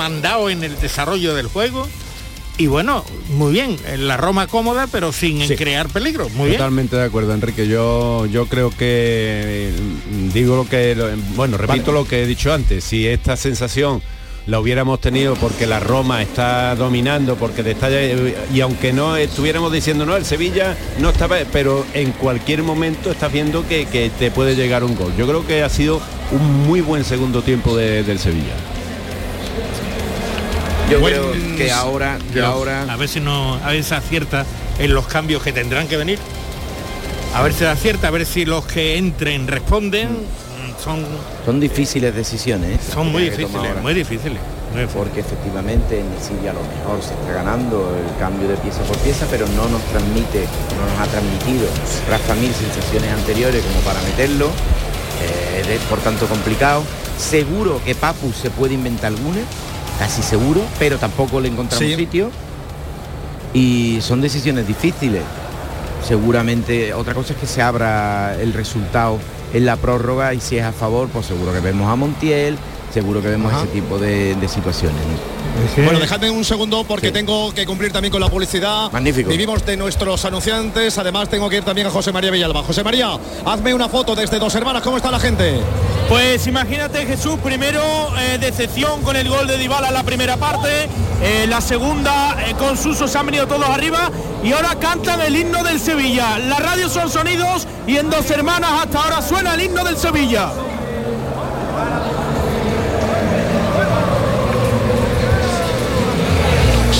mandado en el desarrollo del juego. Y bueno, muy bien, la Roma cómoda, pero sin crear peligro. Muy Totalmente de acuerdo, Enrique. Yo, yo creo que mm, digo lo que bueno, repito lo que he dicho antes. Si esta sensación la hubiéramos tenido porque la Roma está dominando, porque está, y aunque no estuviéramos diciendo no, el Sevilla no estaba, pero en cualquier momento estás viendo que, te puede llegar un gol. Yo creo que ha sido un muy buen segundo tiempo del Sevilla. Yo creo que ahora, ahora. A ver si no, a ver si acierta en los cambios que tendrán que venir. A ver si acierta, a ver si los que entren responden son... Son difíciles decisiones. Son muy difíciles, muy difíciles. Porque efectivamente en el a lo mejor se está ganando el cambio de pieza por pieza, pero no nos transmite, no nos ha transmitido Rafa Mil sensaciones anteriores como para meterlo. Eh, es por tanto complicado. Seguro que Papu se puede inventar alguna, casi seguro, pero tampoco le encontramos sitio. Y son decisiones difíciles. Seguramente otra cosa es que se abra el resultado en la prórroga y si es a favor, pues seguro que vemos a Montiel, seguro que vemos ese tipo de, situaciones. Bueno, dejadme un segundo porque tengo que cumplir también con la publicidad. Magnífico. Vivimos de nuestros anunciantes, además tengo que ir también a José María Villalba. José María, hazme una foto desde Dos Hermanas, ¿cómo está la gente? Pues imagínate Jesús, primero eh, decepción con el gol de Dybala en la primera parte, eh, la segunda eh, con Suso se han venido todos arriba y ahora cantan el himno del Sevilla. La radio son sonidos y en Dos Hermanas hasta ahora suena el himno del Sevilla.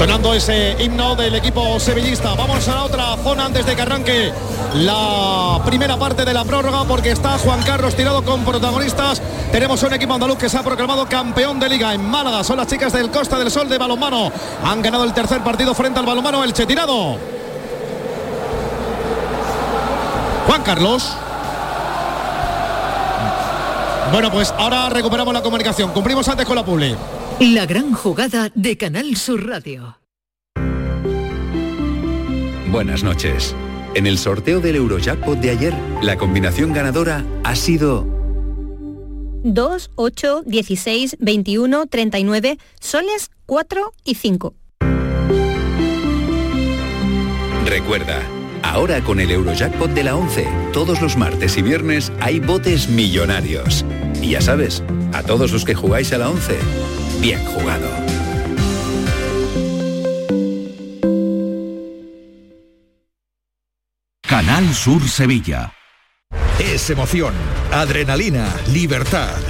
Sonando ese himno del equipo sevillista. Vamos a la otra zona antes de que arranque la primera parte de la prórroga porque está Juan Carlos tirado con protagonistas. Tenemos un equipo andaluz que se ha proclamado campeón de liga en Málaga. Son las chicas del Costa del Sol de balonmano. Han ganado el tercer partido frente al balonmano El Tirado. Juan Carlos. Bueno, pues ahora recuperamos la comunicación. Cumplimos antes con la publi. La gran jugada de Canal Sur Radio. Buenas noches. En el sorteo del Eurojackpot de ayer, la combinación ganadora ha sido 2, 8, 16, 21, 39, soles 4 y 5. Recuerda, ahora con el Eurojackpot de la 11, todos los martes y viernes hay botes millonarios. Y ya sabes, a todos los que jugáis a la 11, Bien jugado. Canal Sur Sevilla. Es emoción, adrenalina, libertad.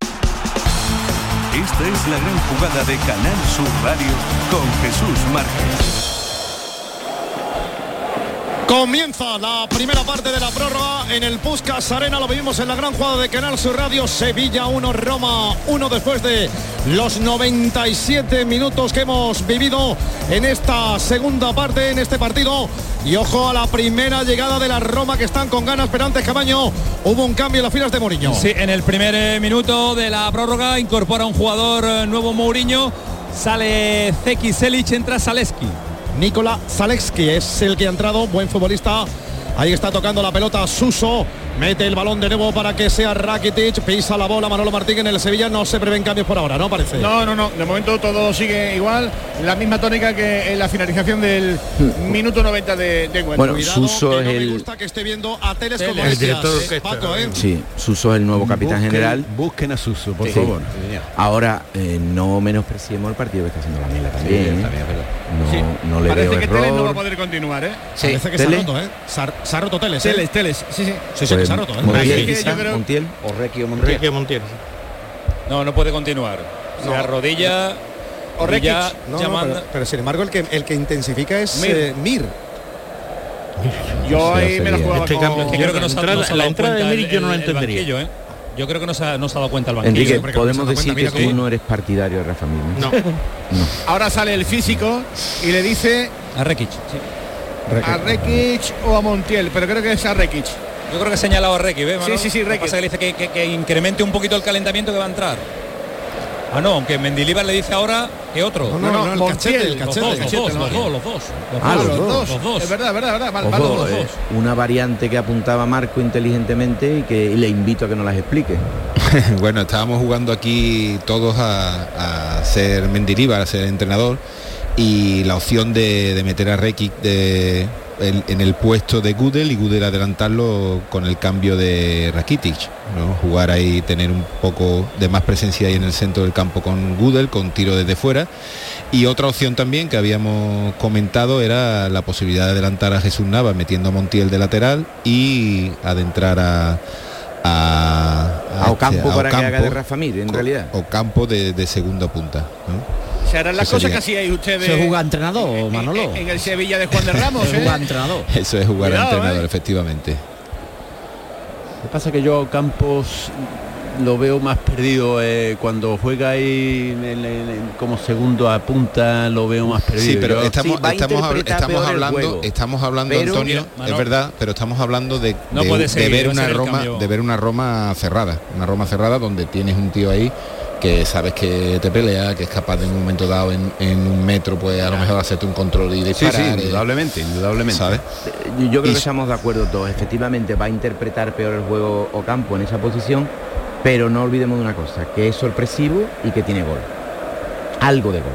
Esta es la gran jugada de Canal Sur Radio con Jesús Márquez. Comienza la primera parte de la prórroga en el Puskas Arena. Lo vivimos en la gran jugada de Canal Sur Radio. Sevilla 1, Roma 1 después de los 97 minutos que hemos vivido en esta segunda parte, en este partido. Y ojo a la primera llegada de la Roma que están con ganas, pero antes Cabaño hubo un cambio en las filas de Mourinho. Sí, en el primer eh, minuto de la prórroga incorpora un jugador eh, nuevo Mourinho. Sale Zeki Selic, entra Saleski. Nikola Zalewski es el que ha entrado, buen futbolista. Ahí está tocando la pelota Suso. Mete el balón de nuevo para que sea Rakitic. Pisa la bola Manolo Martín en el Sevilla. No se prevén cambios por ahora, ¿no? Parece. No, no, no. De momento todo sigue igual. La misma tónica que en la finalización del minuto 90 de, de encuentro. Bueno, Cuidado, Suso que es no me el- gusta que esté viendo a Teles como El director eh, Paco, ¿eh? Sí, Suso es el nuevo capitán Busquen- general. Busquen a Suso, por Sí. favor. Ahora, eh, no menospreciemos el partido que está haciendo la Mela también. ¿eh? No, Sí. no le Parece veo que error. Teles no va a poder continuar, ¿eh? Parece que Tele. se ha roto, ¿eh? Se ha, se ha roto Teles, ¿eh? Teles, Teles, sí, sí. Sí, sí, que se ha roto, ¿eh? Montiel, Es que quizá, yo creo- Montiel. O Requi o Montiel. No, no puede continuar. Se arrodilla. O ya, Rekic. No, ya no, manda- pero, pero sin embargo el que el que intensifica es Mir. eh, Mir. Yo ahí me la jugaba Este con... que creo que no se ha- entrada- la de el- yo no la entendería. ¿eh? Yo creo que no se ha, no se ha dado cuenta el banquillo. Enrique, podemos decir cuenta, que tú cómo- no eres partidario de Rafa Mir. No. No. Ahora sale el físico y le dice A Rekic, sí. a Rekic o a Montiel, pero creo que es a Rekic. Yo creo que ha señalado a Rekic, ¿ves? Manolo? Sí, sí, sí, Rekic. pasa que le dice que, que- que incremente un poquito el calentamiento que va a entrar. Ah, no, aunque Mendilibar le dice ahora que otro. No, no, no, el Montiel, cachete, el Los cachete. dos, los cachete, dos, no. los dos, los dos. Los Ah, dos, los dos. Los dos. Es verdad, es verdad, verdad. Ojo, los dos. eh, una variante que apuntaba Marco inteligentemente y que le invito a que nos las explique. bueno, estábamos jugando aquí todos a, a ser Mendilibar, a ser entrenador y la opción de, de meter a Rekic de, el- en el puesto de Gudel y Gudel adelantarlo con el cambio de Rakitic, ¿no? jugar ahí, tener un poco de más presencia ahí en el centro del campo con Gudel, con tiro desde fuera. Y otra opción también que habíamos comentado era la posibilidad de adelantar a Jesús Nava metiendo a Montiel de lateral y adentrar a a, A Ocampo este, para que haga de Rafa Mir, en o- realidad. Ocampo de, de segunda punta. ¿no? Se harán las Eso cosas que hacíais ustedes Se juega entrenador, en, Manolo. en- en el Sevilla de Juan de Ramos, Se ¿eh? juega entrenador. Eso es jugar Cuidado, entrenador, ¿eh? efectivamente. Lo que pasa es que yo Campos lo veo más perdido eh, cuando juega ahí en en como segundo a punta lo veo más perdido Sí, pero Yo- estamos, Sí, estamos, hablando, estamos hablando, Pero- Antonio, Mira, Manolo. es verdad, pero estamos hablando de, No de- puede de seguir, ver una Roma, de ver una Roma cerrada, una Roma cerrada donde tienes un tío ahí que sabes que te pelea, que es capaz de en un momento dado en, en un metro, pues a lo mejor hacerte un control y disparar. sí, eh, indudablemente, indudablemente. ¿sabes? Yo, yo creo Y- que estamos de acuerdo todos. Efectivamente va a interpretar peor el juego Ocampo en esa posición, pero no olvidemos de una cosa, que es sorpresivo y que tiene gol. Algo de gol.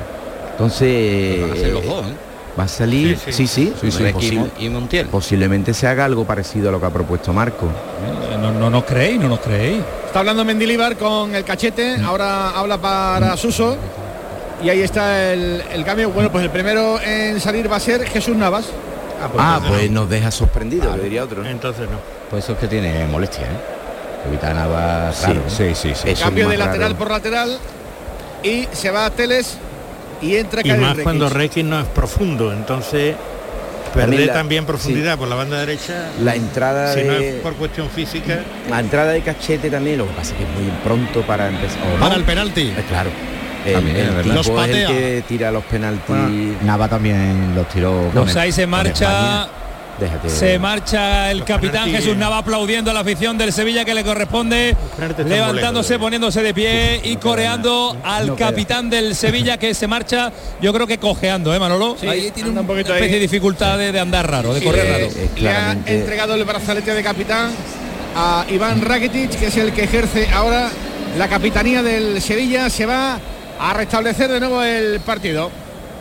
Entonces Van a ser los dos, ¿eh? Va a salir, Sí, sí, sí. sí, posible- y Montiel. posiblemente se haga algo parecido a lo que ha propuesto Marco. Eh, No, no nos creéis, no nos creéis. Está hablando Mendilibar con el cachete, ahora habla para Suso. Y ahí está el, el cambio. Bueno, pues el primero en salir va a ser Jesús Navas. Ah, entonces pues nos deja sorprendido, diría otro. no. Entonces no. Pues eso es que tiene molestia, ¿eh? Evita nada Sí, raro. Sí, sí, sí. Cambio de lateral raro. por lateral. Y se va a Teles y entra Y más Rekic. cuando Requi no es profundo, entonces También perder la- también profundidad por la banda derecha, La entrada si no de es por cuestión física, la entrada de cachete también, lo que pasa es que es muy pronto para empezar. Para el penalti. Eh, claro. El, También, el tipo Los es el patea. que tira los penaltis. Nava también los tiró. ahí se marcha. España. Déjate. Se marcha el Los capitán penaltis- Jesús Nava aplaudiendo a la afición del Sevilla que le corresponde, levantándose, molestos. poniéndose de pie y coreando al No queda. capitán del Sevilla que se marcha, yo creo que cojeando, ¿eh, Manolo? Sí, ahí tiene un un poquito una especie ahí. de dificultad de, de andar raro, de Sí, correr eh, raro. Le ha entregado el brazalete de capitán a Iván Rakitic, que es el que ejerce ahora la capitanía del Sevilla. Se va a restablecer de nuevo el partido.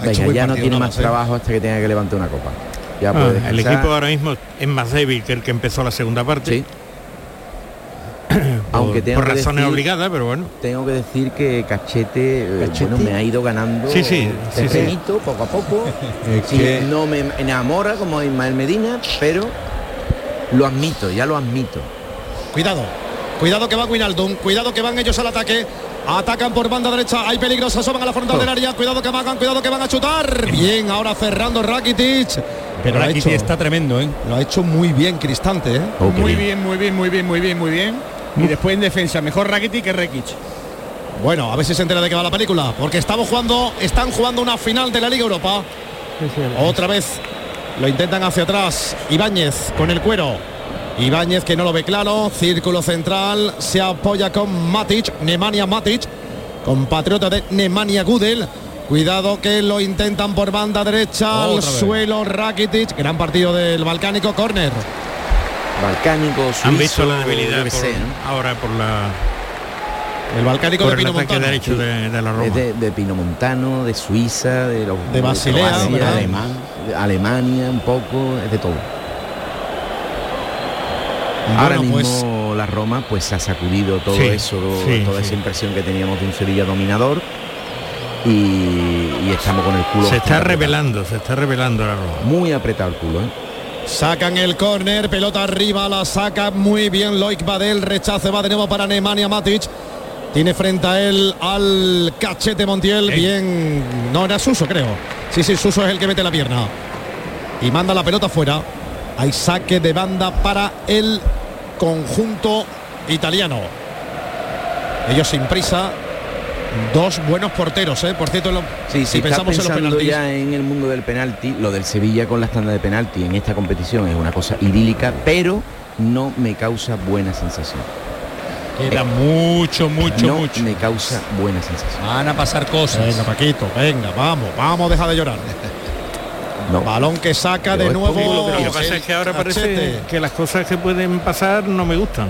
Venga, ya no tiene más ¿eh? trabajo hasta que tenga que levantar una copa. Ya Ah, puede el equipo ahora mismo es más débil que el que empezó la segunda parte. Sí. por, Aunque tengo por razones decir- obligadas, pero bueno. Tengo que decir que Cachete, eh, Cachete. bueno, me ha ido ganando Sí, sí, sí, sí. terrenito, poco a poco. Que- No me enamora como Ismael Medina, pero lo admito, ya lo admito. Cuidado. Cuidado que va Winaldum, cuidado que van ellos al ataque. Atacan por banda derecha, hay peligros, asoman a la frontal del área. Cuidado que van, cuidado que van a chutar. Bien, ahora cerrando Rakitic. Pero Rakitic hecho- está tremendo, ¿eh? Lo ha hecho muy bien Cristante, ¿eh? muy bien, muy bien, muy bien, muy bien, muy bien. Y después en defensa, mejor Rakitic que Rekic. Bueno, a ver si se entera de qué va la película, porque estamos jugando, están jugando una final de la Liga Europa. Otra vez lo intentan hacia atrás. Ibáñez con el cuero. Ibáñez que no lo ve claro. Círculo central. Se apoya con Matic. Nemanja Matic. Compatriota de Nemanja Gudel. Cuidado que lo intentan por banda derecha. Al Otra vez. suelo Rakitic. Gran partido del Balcánico. Corner. Balcánico, suizo, Han visto la debilidad yo qué por- sé, ¿no? ahora por la El Balcánico por de Pino Montano. derecho de, de la Roma. Es de, de Pinomontano, de Suiza, de los De Basilea, Croacia, ¿verdad? alemán, de Alemania, un poco, es de todo. Ahora pues- mismo la Roma pues ha sacudido todo Sí, eso, sí, toda sí. esa impresión que teníamos de un Sevilla dominador y, y estamos con el culo. Se está apretado. revelando, se está revelando la Roma. Muy apretado el culo, ¿eh? Sacan el córner, pelota arriba, la saca muy bien Loic Badel, rechace va de nuevo para Nemanja Matic. Tiene frente a él al cachete Montiel, bien, no era Suso creo. Sí, sí, Suso es el que mete la pierna. Y manda la pelota fuera. Hay saque de banda para el conjunto italiano. Ellos sin prisa. Dos buenos porteros, ¿eh? Por cierto, lo- Sí, si pensamos en los penaltis. ya en el mundo del penalti, lo del Sevilla con la tanda de penalti en esta competición es una cosa idílica, pero no me causa buena sensación. Queda mucho, mucho, no mucho. me causa buena sensación. Van a pasar cosas. Venga, Paquito, venga, vamos, vamos, deja de llorar. No. Balón que saca de Pero es nuevo. público, Lo que pasa es que ahora parece que las cosas que pueden pasar no me gustan.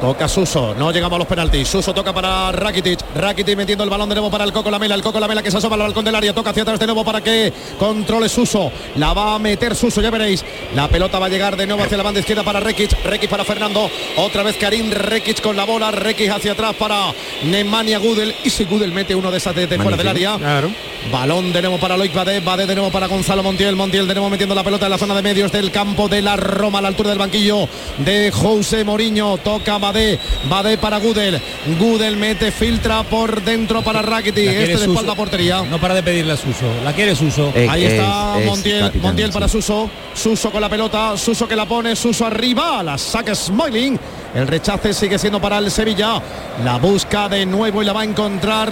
Toca Suso, no llegamos a los penaltis. Suso toca para Rakitic. Rakitic metiendo el balón de nuevo para el Coco Lamela. El Coco Lamela que se asoma al balcón del área. Toca hacia atrás de nuevo para que controle Suso. La va a meter Suso, ya veréis. La pelota va a llegar de nuevo hacia la banda izquierda para Rekic. Rekic para Fernando. Otra vez Karim Rekic con la bola. Rekic hacia atrás para Nemanja Gudel. Y si Gudel mete uno de esas de, de fuera del área. Claro. Balón de nuevo para Loic Badé, Badé de nuevo para Gonzalo Montiel, Montiel de nuevo metiendo la pelota en la zona de medios del campo de la Roma a la altura del banquillo de José Mourinho, toca Badé, Badé para Gudel, Gudel mete, filtra por dentro para Rakitic, este de espalda portería. No para de pedirle a Suso. La quiere Suso. Eh, Ahí es- está es Montiel, capitán, Montiel sí. para Suso, Suso con la pelota, Suso que la pone, Suso arriba, la saca Smiling, el rechace sigue siendo para el Sevilla, la busca de nuevo y la va a encontrar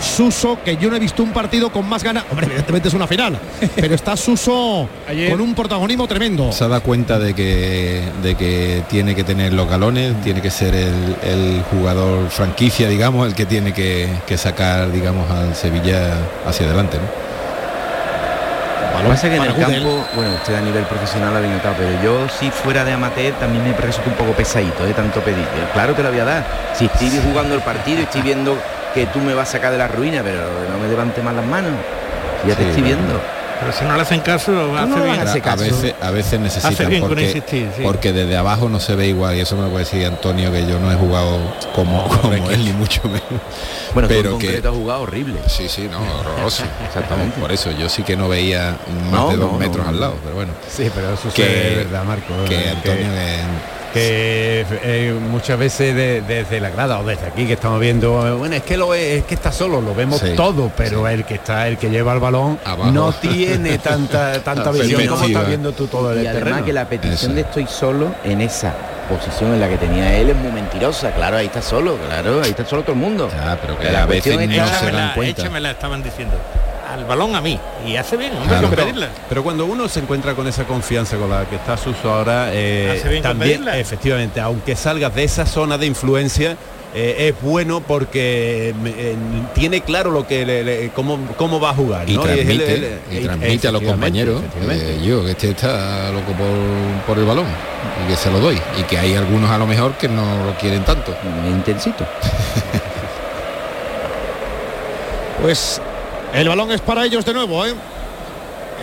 Suso, que yo no he visto un partido con más ganas, hombre, evidentemente es una final, pero está Suso Ayer- con un protagonismo tremendo. Se da cuenta de que, de que tiene que tener los galones, tiene que ser el, el jugador franquicia, digamos, el que tiene que, que sacar, digamos, al Sevilla hacia adelante. ¿no? Lo que pasa es que en el Gudel. campo, bueno, usted a nivel profesional ha notado, pero yo si fuera de amateur también me resulta un poco pesadito de tanto pedir. Claro que lo voy a dar. Si estoy jugando el partido y estoy viendo que tú me vas a sacar de la ruina, pero no me levante más las manos. Ya te estoy bueno. Pero si no le hacen caso, hace no le bien. van a hacer A caso. veces, a veces necesitan bien con porque, insistir, sí. porque desde abajo no se ve igual y eso me lo puede decir Antonio que yo no he jugado como, como él ni mucho menos Bueno, tú en pero que concreto has jugado horrible. sí sí no horroroso Exactamente. por eso yo sí que no veía más No, de dos no, metros no, al lado pero bueno Sí, pero eso que es verdad, Marco. que eh, Antonio que- que eh, muchas veces de- desde la grada o desde aquí que estamos viendo eh, bueno es que lo es, es que está solo lo vemos Sí, todo pero el que está el que lleva el balón Abajo. no tiene tanta tanta visión como estás viendo tú todo el Y además que la petición Eso. de estoy solo en esa posición en la que tenía él es muy mentirosa. Claro, ahí está solo, claro, ahí está solo todo el mundo. Pero que la a veces cuestión no está- se dan Échamela, cuenta échamela, estaban diciendo. Al balón a mí. Y hace bien, hombre, Claro. pero, pero cuando uno se encuentra con esa confianza con la que está Suso ahora, eh, Hace bien con también, efectivamente, aunque salgas de esa zona de influencia, eh, es bueno porque eh, tiene claro lo que le- le- cómo, cómo va a jugar. y ¿no? es el- transmite, el- y el- transmite a los compañeros eh, yo que este está loco por, por el balón y que se lo doy y que hay algunos a lo mejor que no lo quieren tanto Intensito. Pues el balón es para ellos de nuevo, ¿eh?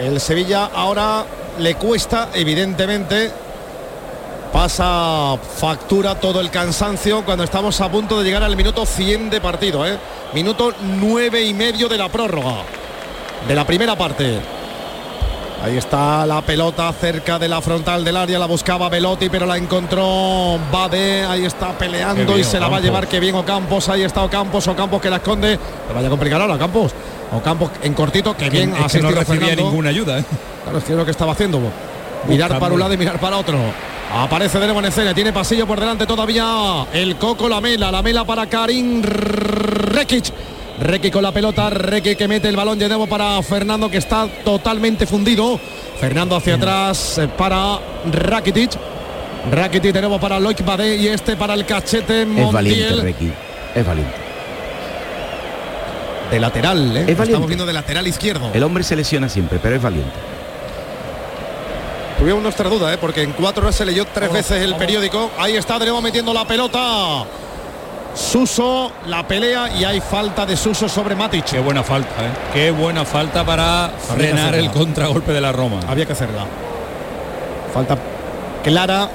El Sevilla ahora le cuesta, evidentemente. Pasa factura todo el cansancio cuando estamos a punto de llegar al minuto 100 de partido, ¿eh? Minuto nueve y medio de la prórroga. De la primera parte. Ahí está la pelota cerca de la frontal del área, la buscaba Velotti, pero la encontró Bade, ahí está peleando y se la va a llevar que bien Ocampos, ahí está Ocampos, Ocampos que la esconde, le vaya a complicar ahora Ocampos. Ocampo en cortito, que bien es que no recibía ninguna ayuda. ¿eh? Claro, es que es lo que estaba haciendo. Mirar para un lado y mirar para otro. Aparece de nuevo en escena, tiene pasillo por delante todavía el Coco Lamela, la mela para Karim Rekic. Rekic con la pelota, Rekic que mete el balón de nuevo para Fernando que está totalmente fundido. Fernando hacia atrás eh, para Rakitic. Rakitic de nuevo para Loic Badé y este para el cachete Es valiente, Montiel. Requi. Es valiente. De lateral, ¿eh? Es valiente. Estamos viendo de lateral izquierdo. El hombre se lesiona siempre, pero es valiente. Tuvimos nuestra duda, ¿eh? porque en cuatro horas se leyó tres veces el periódico. Ahí está de nuevo metiendo la pelota. Suso, la pelea y hay falta de Suso sobre Matic. Qué buena falta, ¿eh? Qué buena falta para frenar el contragolpe de la Roma. Había que hacerla. Falta clara.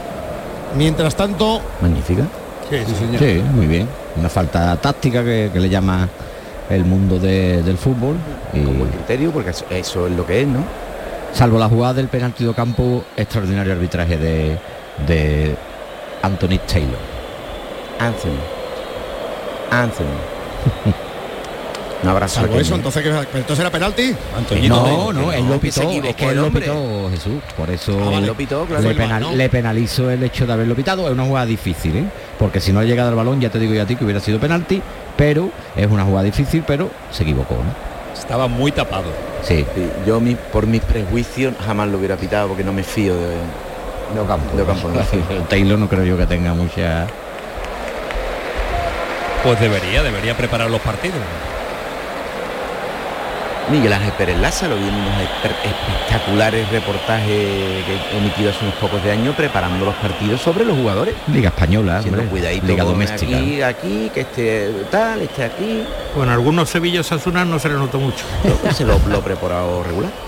Mientras tanto, Magnífica. Sí, sí, señor. Sí, muy bien. Una falta táctica que, que le llama el mundo de- del fútbol. Y, Como el criterio, porque eso, eso es lo que es, ¿no? salvo la jugada del penalti de campo, extraordinario arbitraje de, de Anthony Taylor. Anthony. Anthony. Un abrazo. salvo eso, entonces, ¿qué- entonces era penalti. No, no, él lo pitó, equivocó es que el él lo pitó Jesús, por eso Ah, vale, le, lo pitó, claro. le, Fue el penal- VAR, ¿no? le penalizó el hecho de haberlo pitado, es una jugada difícil, ¿eh? porque si no ha llegado al balón, ya te digo yo a ti que hubiera sido penalti, pero es una jugada difícil, pero se equivocó, ¿no? Estaba muy tapado. Sí. Sí, yo mi- por mis prejuicios jamás lo hubiera pitado porque no me fío de, de Ocampo. De Ocampo, no. Taylor no creo yo que tenga mucha... Pues debería, debería preparar los partidos. Miguel Ángel Pérez Laza lo vi en unos espe- espectaculares reportajes que he emitido hace unos pocos de años preparando los partidos sobre los jugadores. Liga española, hombre, cuidadito liga doméstica. Aquí, aquí, que este tal, este aquí. Bueno, algunos Sevilla Sasuna no se le notó mucho. Yo se lo, lo he preparado regular.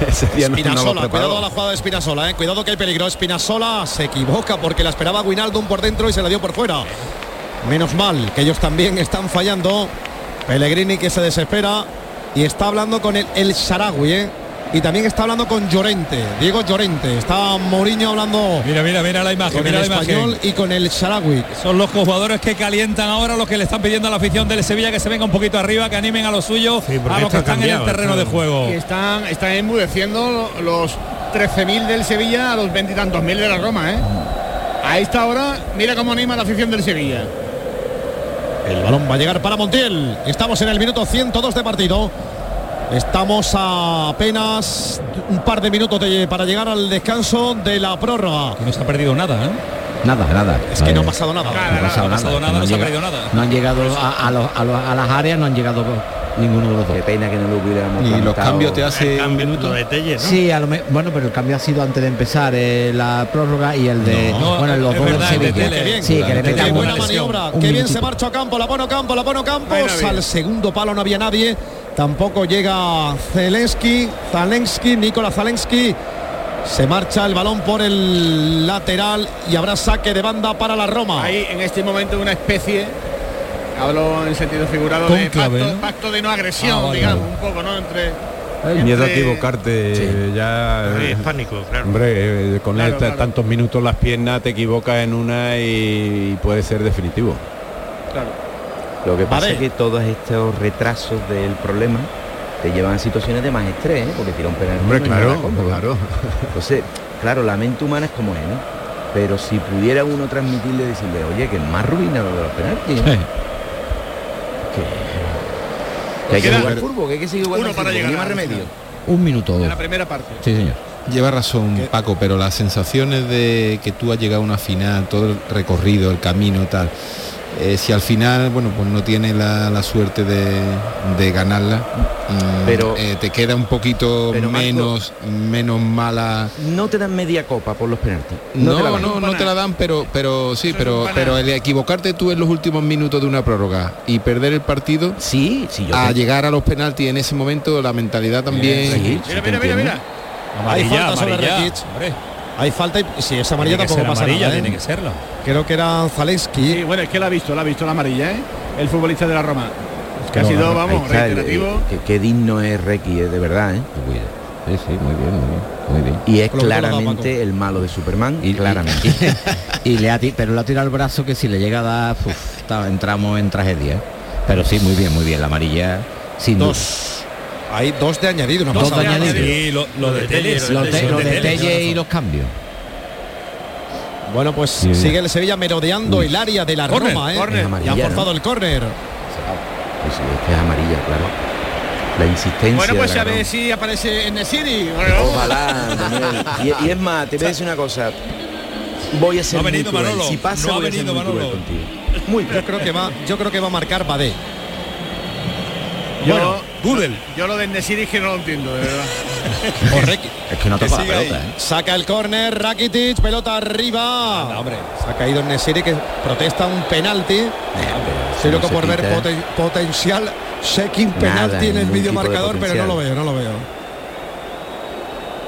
No- no Espinasola, preparó. cuidado a la jugada de Espinasola, eh. cuidado que hay peligro. Espinasola se equivoca porque la esperaba Winaldum por dentro y se la dio por fuera. Menos mal que ellos también están fallando. Pellegrini que se desespera y está hablando con el, el Sarawi, eh. Y también está hablando con Llorente, Diego Llorente. Está Mourinho hablando Mira, mira, mira la imagen, con mira el la español imagen. y con el Sarawi. Son los jugadores que calientan ahora, los que le están pidiendo a la afición del Sevilla que se venga un poquito arriba, que animen a los suyos, porque a los que están cambiado, en el terreno de juego. Y están, están enmudeciendo los 13.000 del Sevilla a los veintitantos mil de la Roma, ¿eh? A esta hora, mira cómo anima la afición del Sevilla. El balón va a llegar para Montiel. Estamos en el minuto 102 de partido. Estamos a apenas un par de minutos de- para llegar al descanso de la prórroga. Que no se ha perdido nada, ¿eh? Nada, nada. Es que no ha Eh, pasado nada. No ha pasado no ha pasado nada, han no se ha llegado- perdido nada. No han llegado a, a los- a los- a las áreas, no han llegado ninguno de los dos. Qué pena que no lo hubiéramos Y los cambios te hace un minuto. de Telle, ¿no? Sí, a lo me- bueno, pero el cambio ha sido antes de empezar eh, la prórroga y el de No, bueno, los dos de Sevilla. Tele. Qué bien. Sí, que le metan buena maniobra, qué bien se marcha a campo, la pone campo, la pone a campo, Bueno, bien. al segundo palo no había nadie, tampoco llega Zelensky, Zalensky, Nicolás Zalensky, se marcha el balón por el lateral y habrá saque de banda para la Roma. Hay en este momento una especie, hablo en sentido figurado, de Cónclave, pacto, ¿no? pacto de no agresión, Ah, vale, digamos, vale. un poco, ¿no? Entre, El miedo a equivocarte ya Sí, eh, es pánico, claro. hombre eh, con Claro, esta- claro. tantos minutos las piernas te equivocas en una y, y puede ser definitivo Claro. Lo que pasa es que todos estos retrasos del problema te llevan a situaciones de más estrés, ¿eh? porque tira un penalti. hombre claro claro Entonces, claro, la mente humana es como es, ¿no? Pero si pudiera uno transmitirle, decirle, oye, que es más ruina lo de los penaltis. ¿no? Sí. Que hay que jugar fútbol, que hay que seguir jugando uno para llegar más remedio. Un minuto o En dos. la primera parte. Sí, señor. Lleva razón Paco, pero las sensaciones de que tú has llegado a una final, todo el recorrido, el camino, tal. Eh, si al final, bueno, pues no tienes la, la suerte de, de ganarla, mm, Pero- eh, te queda un poquito pero, Marco- menos, menos mala. No te dan media copa por los penaltis. No, te la no, dan. no, te la dan, pero, pero sí, pero, pero el equivocarte tú en los últimos minutos de una prórroga y perder el partido, Sí, sí, yo a te- llegar a los penaltis en ese momento, la mentalidad también. Sí, sí, Mira, te mira, mira, mira. Amarilla, sobre. Rekic. Hay falta y si es amarilla tiene que tampoco ser pasa amarilla, nada. ¿eh? tiene que serla. Creo que era Zalensky. Sí, bueno, es que la ha visto, la ha visto la amarilla, ¿eh? El futbolista de la Roma. Es que ha sido, Ahí vamos, reiterativo. eh, qué, qué digno es Requi, eh, de verdad, ¿eh? Sí, sí, muy bien, muy bien. Muy bien. Y es claramente el malo de Superman, y claramente. y le ha ti- pero le ha tirado el brazo que si le llega a dar, uf, está- entramos en tragedia. Pero sí, muy bien, muy bien. La amarilla Sin dos. Hay dos de añadido, una Dos de añadido. Lo, lo de Telle, Lo de, lo de Telle, Telle y los cambios. Bueno, pues Sí, sigue el Sevilla merodeando el área de la Córner, Roma, ¿eh? Y Amarilla, forzado ¿no? el córner. Pues sí, es que es amarilla, claro. La insistencia. Bueno, pues a ver si aparece en el City. Ojalá, Daniel. Y, y es más, te voy a decir una cosa. Voy a ser No ha venido cruel. Manolo, Si pasa, no ha voy a ser venido muy cruel Manolo. contigo. Muy yo creo que va, yo creo que va a marcar Badé. Yo, Bueno, Google. Yo lo de Nesiri es que no lo entiendo, de verdad. o Es que no Que toca la siga pelota. ¿eh? Saca el córner, Rakitic, pelota arriba. Anda, hombre. Se ha caído en Nesiri que protesta un penalti. Estoy no loco se por ver poten- potencial checking Nada, penalti en el vídeo marcador, pero no lo veo, no lo veo.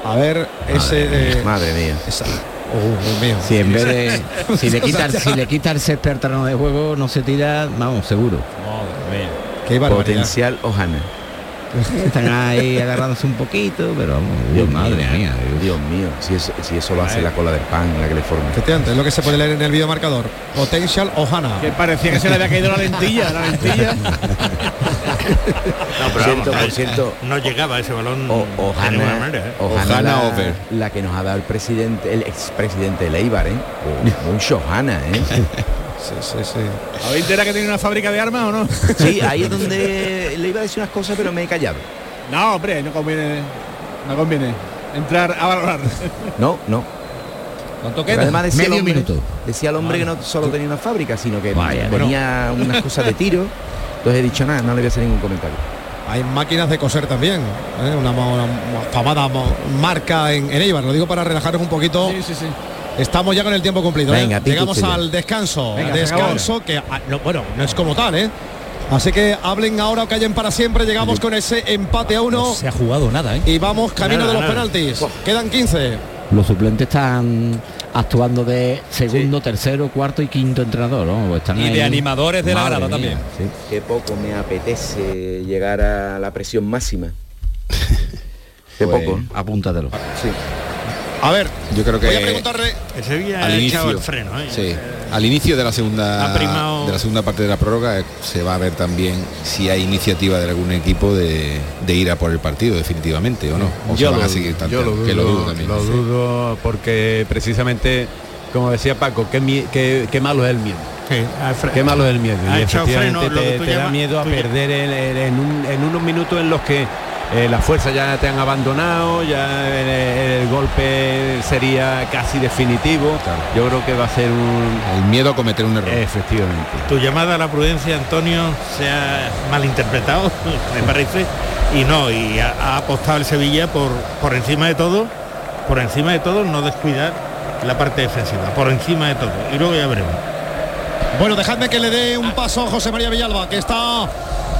A ver, ese eh, Madre mía. esa- Oh, mío. Si en vez de si le quita si le quita el césped terreno de juego no se tira, vamos, seguro. Madre mía. Qué. Potencial Ojana. Están ahí agarrándose un poquito, pero vamos, Dios, madre mía. Dios. Dios mío, si eso, si eso lo hace la cola del pan, la que le forma. Efectivamente, es lo que se puede leer en el vídeo marcador. Potential Ohana. Que parecía que se le había caído la lentilla, la lentilla. No, Por pero cierto, vamos, por cierto, no llegaba ese balón O, de ninguna Ojana, manera, ¿eh? La, over. la que nos ha dado el presidente, el expresidente de Leibar, ¿eh? Oh, mucho Ojana, ¿eh? Sí, sí, sí. ¿Habéis enterado que tiene una fábrica de armas o no? Sí, ahí es donde le iba a decir unas cosas, pero me he callado. No, hombre, no conviene. No conviene entrar a valorar. No, no. ¿Cuánto queda? además decía el Medio hombre, minuto. decía el hombre que no solo tenía una fábrica, sino que Vaya, tenía unas cosas de tiro. Entonces he dicho nada, no le voy a hacer ningún comentario. Hay máquinas de coser también. ¿eh? Una, una famada marca en, en Eibar. Lo digo para relajaros un poquito. Sí, sí, sí. Estamos ya con el tiempo cumplido. ¿eh? Venga, Llegamos al descanso. Venga, descanso que ah, no, bueno, no es como tal, ¿eh? Así que hablen ahora o callen para siempre. Llegamos con ese empate a uno No se ha jugado nada, ¿eh? y vamos camino Nada, de los nada. penaltis. Quedan 15. Los suplentes están actuando de segundo, tercero, cuarto y quinto entrenador, ¿no? Pues están Y ahí. de animadores de la grada mía, también. sí. Qué poco me apetece llegar a la presión máxima. Qué Pues, poco. Apúntatelo. A ver, Yo creo voy a que preguntarle. El Sevilla al inicio, el freno, ¿eh? sí, al inicio de la segunda primado- de la segunda parte de la prórroga eh, se va a ver también si hay iniciativa de algún equipo de, de ir a por el partido definitivamente o no. O se Yo van lo a seguir dudo, yo lo que lo dudo, dudo también. lo Sí. dudo porque precisamente, como decía Paco, qué, qué- qué malo es el miedo. Sí, Qué malo es el miedo. Y efectivamente freno, que te, da miedo a perder un- en unos minutos en los que eh, las fuerzas ya te han abandonado, ya el, el golpe sería casi definitivo. Yo creo que va a ser un... El miedo a cometer un error. Efectivamente. Tu llamada a la prudencia, Antonio, se ha malinterpretado, me parece, y no, y ha, ha apostado el Sevilla por, por encima de todo, por encima de todo, no descuidar la parte defensiva, por encima de todo. Y luego ya veremos. Bueno, dejadme que le dé un paso a José María Villalba, que está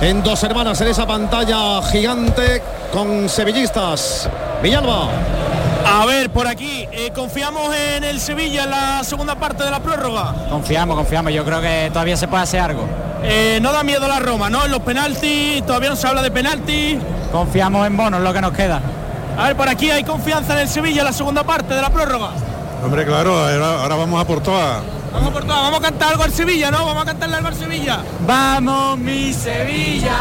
en dos hermanas en esa pantalla gigante con sevillistas. Villalba. A ver, por aquí, eh, confiamos en el Sevilla en la segunda parte de la prórroga. Confiamos, confiamos. Yo creo que todavía se puede hacer algo. Eh, no da miedo la Roma, ¿no? En los penaltis, todavía no se habla de penaltis. Confiamos en Bono, es lo que nos queda. A ver, por aquí hay confianza en el Sevilla en la segunda parte de la prórroga. Hombre, claro, ahora, ahora vamos a por todas. Vamos por todas, vamos a cantar algo al Sevilla, ¿no? Vamos a cantarle algo al Sevilla. Vamos, mi Sevilla.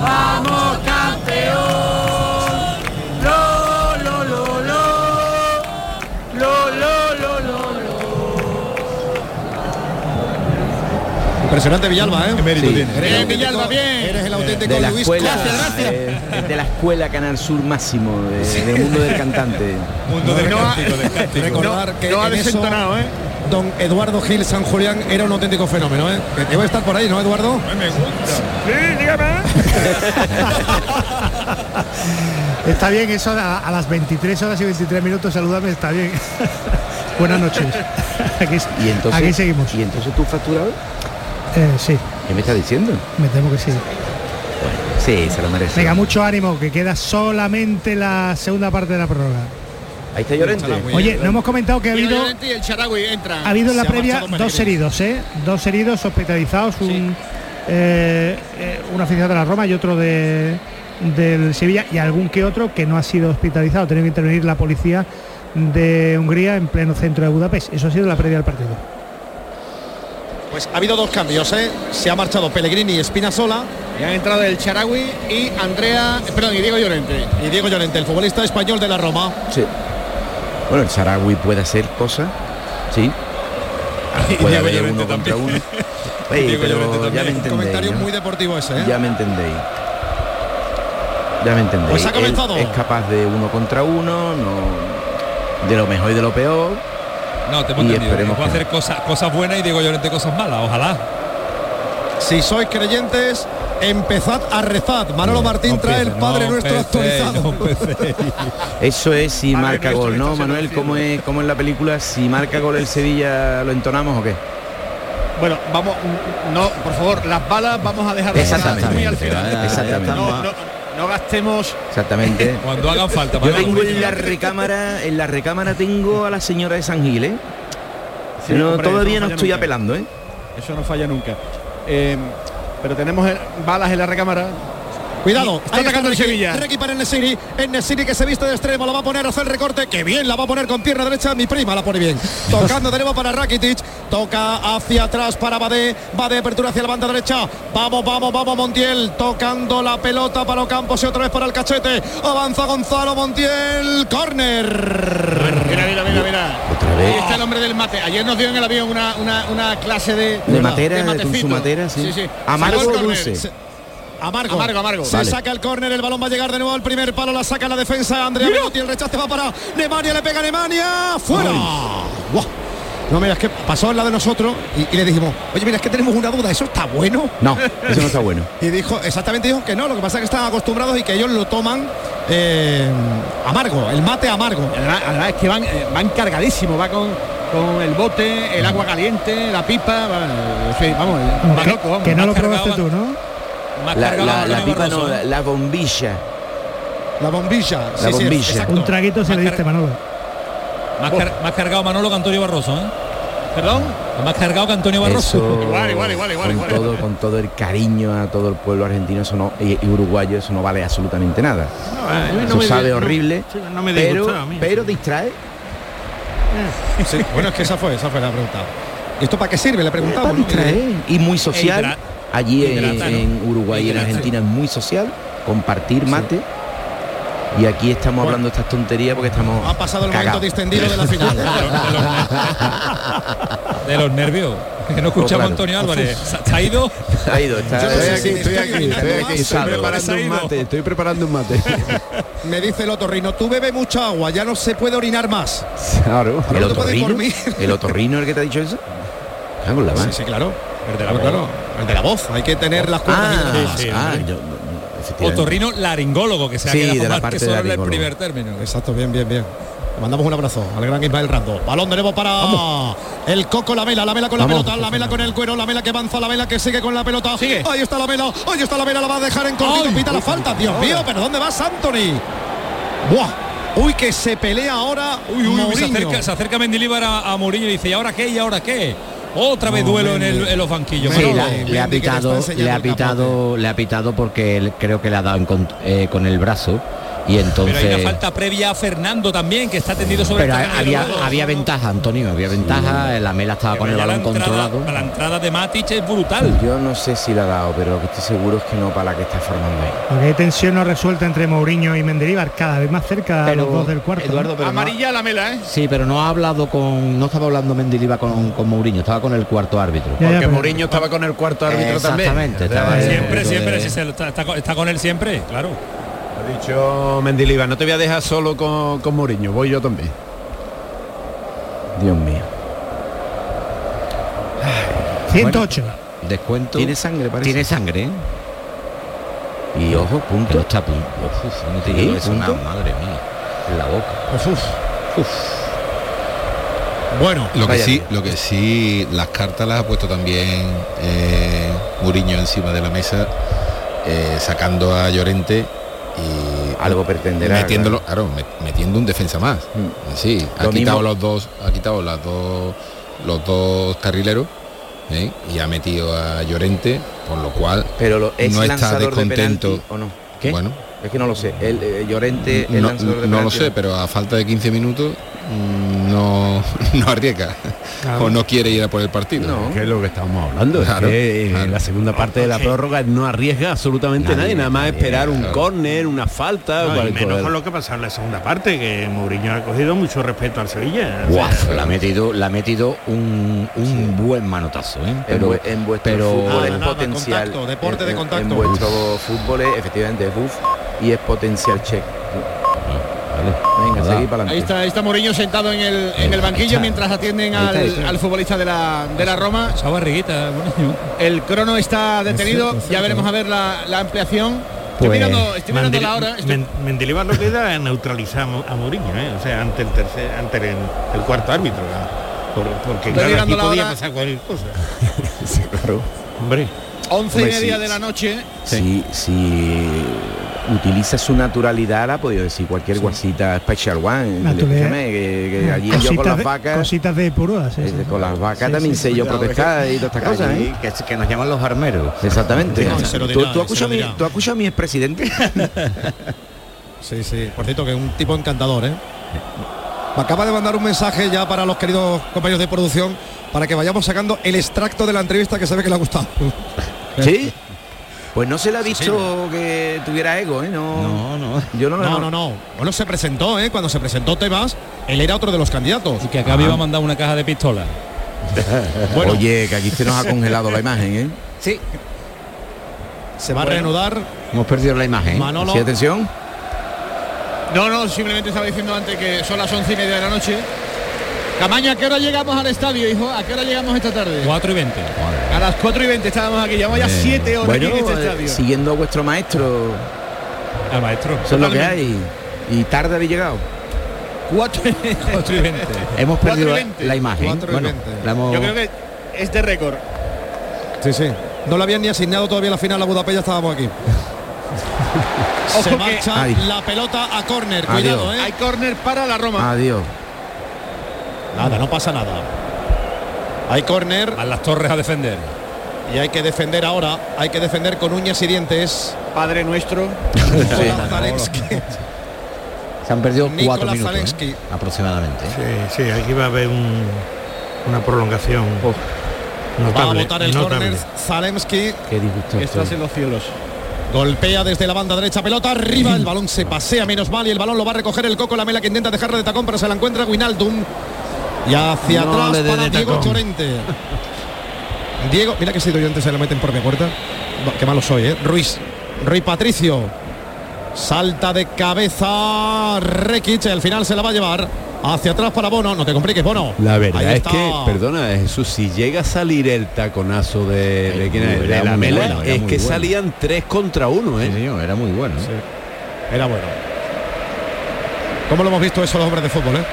Vamos, campeón. Lo, lo, lo, lo. Lo, lo, lo, lo, Impresionante Villalba, ¿eh? Qué mérito tiene. Eres el Villalba, bien. Eres el auténtico De la Luis escuela, Clásico. eh, es de la escuela Canal Sur máximo, de- del mundo del cantante. Mundo del No, cántico, del cántico. Recordar que no ha eso, desentonado, ¿eh? Don Eduardo Gil San Julián era un auténtico fenómeno, ¿eh? Que debe estar por ahí, ¿no, Eduardo? Me gusta. Sí, dígame. Está bien eso a, a las 23 horas y 23 minutos, saludame, está bien. Buenas noches. Aquí, Y entonces, aquí seguimos. ¿Y entonces tú facturado? Eh, sí, ¿Qué me estás diciendo? me temo que sí. Sí, se lo merece. Venga, mucho ánimo, que queda solamente la segunda parte de la prórroga. Ahí está Llorente. Oye, no hemos comentado que ha habido y el Charagüi entran. ha habido en la previa dos heridos, ¿eh? Dos heridos hospitalizados, un, eh, eh, un aficionado de la Roma y otro de, del Sevilla y algún que otro que no ha sido hospitalizado. Ha tenido que intervenir la policía de Hungría en pleno centro de Budapest. Eso ha sido la previa del partido. Pues ha habido dos cambios, ¿eh? Se ha marchado Pellegrini y Espinazola Y han entrado el Charawi y Andrea, perdón, y Diego Llorente. Y Diego Llorente, el futbolista español de la Roma. Sí. Bueno, el Sarawi puede hacer cosas, sí. Puede haber uno contra uno. Oye, pero ya me entendéis. Comentario ¿no? muy deportivo ese, ¿eh? Ya me entendéis. Ya me entendéis. Pues ha Él comenzado. es capaz de uno contra uno, no de lo mejor y de lo peor. No, te hemos Y entendido. esperemos Puede hacer cosas, cosas buenas y Diego Llorente cosas malas, ojalá. Si sois creyentes, empezad a rezar. Manolo Martín trae el Padre Nuestro actualizado. Eso es si marca gol, ¿no, en Manuel? ¿Cómo es, cómo es la película? Si marca gol el Sevilla, ¿lo entonamos o qué? Bueno, vamos, no, por favor, las balas vamos a dejar Exactamente. muy al final. Exactamente. No, no, no gastemos Exactamente. Cuando hagan falta. Yo tengo en la recámara, en la recámara tengo a la señora de San Gil, ¿eh? Sí, no, hombre, todavía no estoy nunca. apelando, ¿eh? Eso no falla nunca. Eh, pero tenemos eh, balas en la recámara. Cuidado, está atacando el Ricky, Sevilla. Ricky para Nesiri, en Nesiri que se viste de extremo, la va a poner hacia el recorte, que bien, la va a poner con pierna derecha, mi prima la pone bien. Tocando de nuevo para Rakitic, toca hacia atrás para Badé, Badé apertura hacia la banda derecha. Vamos, vamos, vamos Montiel, tocando la pelota para Ocampos y otra vez para el cachete. Avanza Gonzalo Montiel, córner. Mira, mira, mira, mira. Ahí está el hombre del mate. Ayer nos dio en el avión una, una, una clase de De matera, de con su matera, sí. sí, sí. Amargo dulce. Amargo. Amargo, amargo. Se Vale. saca el córner, el balón va a llegar de nuevo al primer palo, la saca la defensa Andrea Menotti, el rechace va para Nemanja, le pega Nemanja, fuera. Buah. No, mira, es que pasó en la de nosotros y, y le dijimos, oye, mira, es que tenemos una duda, ¿eso está bueno? No, eso no está bueno. Y dijo, exactamente dijo que no, lo que pasa es que están acostumbrados y que ellos lo toman eh, amargo, el mate amargo. Además, además es que van, eh, van cargadísimos, va con, con el bote, el agua caliente, la pipa, va, en fin, vamos, loco, vamos. que no lo probaste tú, ¿no? Más La, cargado la- la la, la bombilla. La bombilla. La sí, bombilla. Un traguito se le diste, Manolo. Más, car- más cargado Manolo que Antonio Barroso, ¿eh? Perdón. Más cargado que Antonio Barroso. Eso, Igual, igual, igual, igual, con igual. todo, con todo el cariño a todo el pueblo argentino eso no, y, y uruguayo, eso no vale absolutamente nada. no eso me- sabe horrible, no me pero, mí. pero distrae. Sí, bueno, es que esa fue, esa fue la pregunta. ¿Y esto para qué sirve? Le preguntamos. Para ¿no? distraer y muy social. Allí en, Uruguay y en. Argentina es muy social, compartir mate. Y aquí estamos hablando de estas tonterías porque estamos Ha pasado el momento distendido de la final. De los nervios. Que no escuchamos a Antonio Álvarez. ¿Se se ha ido? Ha ido, está- estoy aquí, estoy aquí, estoy aquí, estoy preparando un mate, estoy preparando un mate. Me dice el otorrino, tú bebe mucha agua, ya no se puede orinar más. Claro. ¿El no te puedes otorrino? dormir. ¿El otorrino el que te ha dicho eso? Sí, claro. El de la, claro, el de la voz. Hay que tener las cuerdas. Ah, ah, yo-. Otorrino laringólogo, que se ha Sí, quedado de la más parte que de solo en el primer término. Exacto, bien, bien, bien. Le mandamos un abrazo al gran Ismael Rando. Balón de nuevo para el Coco Lamela, Lamela con la Vamos. pelota, Lamela con el cuero, Lamela que avanza, Lamela que sigue con la pelota. Sigue. Ahí está Lamela, ahí está Lamela, la va a dejar en cortito, pita la falta. Dios mío, pero ¿dónde vas, Anthony? Buah. Uy, que se pelea ahora. Uy, uy, uy, se acerca, se acerca Mendilibar a, a Mourinho y dice, ¿y ahora qué? ¿Y ahora qué? Otra vez duelo en, el- en los banquillos. Sí, Manolo. la- Mendy, le ha pitado, le ha pitado, le ha pitado porque él creo que le ha dado en con, eh, con el brazo y entonces. Pero hay una falta previa a Fernando también, que está tendido sobre Pero el había, había ventaja, Antonio, había ventaja. La Mela estaba con el Ya la balón entrada- controlado. La entrada de Matic es brutal. Yo no sé si la ha dado, pero lo que estoy seguro es que no para la que está formando ahí. Porque hay tensión no resuelta entre Mourinho y Mendilibar, cada vez más cerca Pero, los dos del cuarto. ¿no? Eduardo, pero no- Amarilla la mela, ¿eh? Sí, pero no ha hablado con. No estaba hablando Mendilibar con, con Mourinho, estaba con el cuarto árbitro. Ya, ya, Porque pero- Mourinho estaba con el cuarto árbitro también. Exactamente, estaba en- Siempre, siempre, de- si se lo- está, está con- está con él siempre, claro. Ha dicho Mendilibar, no te voy a dejar solo con, con Mourinho, voy yo también. Dios mío. 108. Descuento. Tiene sangre, parece. Tiene sangre, ¿eh? Y ojo, Pero punto. está punto. Uf, no te digo eso, no, madre mía. En la boca. Bueno, Lo que sí, lo que sí, las cartas las ha puesto también eh, Muriño encima de la mesa, eh, sacando a Llorente y Algo pretenderá. metiéndolo, claro, met- metiendo un defensa más. Mm. Sí, ha Lo quitado mismo- los dos, ha quitado las dos, los dos carrileros ¿eh? y ha metido a Llorente, por lo cual Pero lo, es no está de descontento. penalti o no. ¿Qué? Bueno, Es que no lo sé. El eh, Llorente es no, lanzador de no lo sé, pero a falta de 15 minutos no, no arriesga o no quiere ir a por el partido. Que es lo que estábamos hablando. es Claro, que, eh, claro. la segunda parte de la prórroga no arriesga absolutamente nadie, Nadie, nada más nadie, esperar un claro. córner, una falta. No, y menos con lo que pasó en la segunda parte, que Mourinho ha cogido mucho respeto al Sevilla. O Guau, sea, la ha metido, la ha metido un, un buen manotazo, ¿eh? En, vue- en vuestro pero- fútbol Nada, es nada, potencial. contacto, deporte en, de en- contacto. En vuestro fútbol es efectivamente es buff y es potencial check. Venga, seguid para Ahí adelante. está, ahí está Mourinho sentado en el, en el banquillo mientras atienden Ahí está, al, ahí está. al futbolista de la, de la Roma. Esa barriguita. El crono está detenido. cierto, es Ya cierto. veremos a ver la, la ampliación. Estoy Pues, mirando, estoy mirando la hora. Estoy- Men- Mendilibar lo que da es neutralizar a Mo- a Mourinho, ¿eh? o sea, ante el tercer, ante el, el cuarto árbitro. ¿no? Por- porque Estoy claro, aquí la podía hora. pasar cualquier cosa. Sí, claro. Hombre, Once y Hombre, media sí, de la sí. noche. Si, si utiliza su naturalidad, ha podido decir cualquier guasita Special One. Que, que allí yo con las de, vacas, cositas de purúa, sí, eh, sí. con las vacas Sí, también sí, sé yo protestar y todas estas cosas, ¿eh? que, que nos llaman los armeros. Exactamente. No, ¿Tú, tú mi. ¿Tú has escuchado a mi expresidente? Sí, sí. Por cierto, que es un tipo encantador, ¿eh? Me acaba de mandar un mensaje ya para los queridos compañeros de producción para que vayamos sacando el extracto de la entrevista que se ve que le ha gustado. ¿Sí? Pues no se le ha visto que tuviera ego, ¿eh? No, No, no. yo no lo No, no, no. Bueno, se presentó, ¿eh? Cuando se presentó Tebas, él era otro de los candidatos. Y que acá me iba a mandar una caja de pistola. Bueno, Oye, que aquí se nos ha congelado la imagen, ¿eh? Sí. se va a reanudar Hemos perdido la imagen. Manolo. Sí, atención. No, no, simplemente estaba diciendo antes que son las once y media de la noche. Camaño, ¿a qué hora llegamos al estadio, hijo? ¿A qué hora llegamos esta tarde? 4 y 20. A las 4 y 20 estábamos aquí, llevamos ya 7 horas Bueno, aquí en este eh, estadio. siguiendo a vuestro maestro, Al maestro. eso es lo que hay. Y tarde habéis llegado. 4 4 y 20. Hemos perdido y la, veinte. la imagen. Bueno, la hemos- Yo creo que es de récord. Sí, sí. No le habían ni asignado todavía la final a Budapest, ya estábamos aquí. se marcha Ay. la pelota a córner. Cuidado, ¿eh? hay córner para la Roma. Adiós. Nada, no pasa nada. Hay córner A las torres a defender. y hay que defender ahora. Hay que defender con uñas y dientes. Padre nuestro. Se han perdido Nicolás cuatro minutos. ¿eh? aproximadamente. sí, sí, aquí va a haber un- una prolongación. Va a botar el notable. córner Zalemski. Qué disgusto. Estás estoy. en los cielos. Golpea desde la banda derecha, pelota arriba, el balón se pasea menos mal y el balón lo va a recoger el Coco Lamela que intenta dejarle de tacón, pero se la encuentra Winaldum. Y hacia No atrás para de Diego tacón. Chorente. Diego, mira que yo antes se lo meten por mi puerta. Qué malo soy, ¿eh? Ruiz. Rui Patricio. Salta de cabeza Rekic, al final se la va a llevar. Hacia atrás para Bono, no te compliques, Bono. La verdad es que, perdona Jesús, si llega a salir el taconazo de, de, quién es, era de la Mela, bueno, es que bueno. salían tres contra uno, Sí, ¿eh? señor, era muy bueno. ¿eh? Era bueno. ¿Cómo lo hemos visto eso los hombres de fútbol, eh?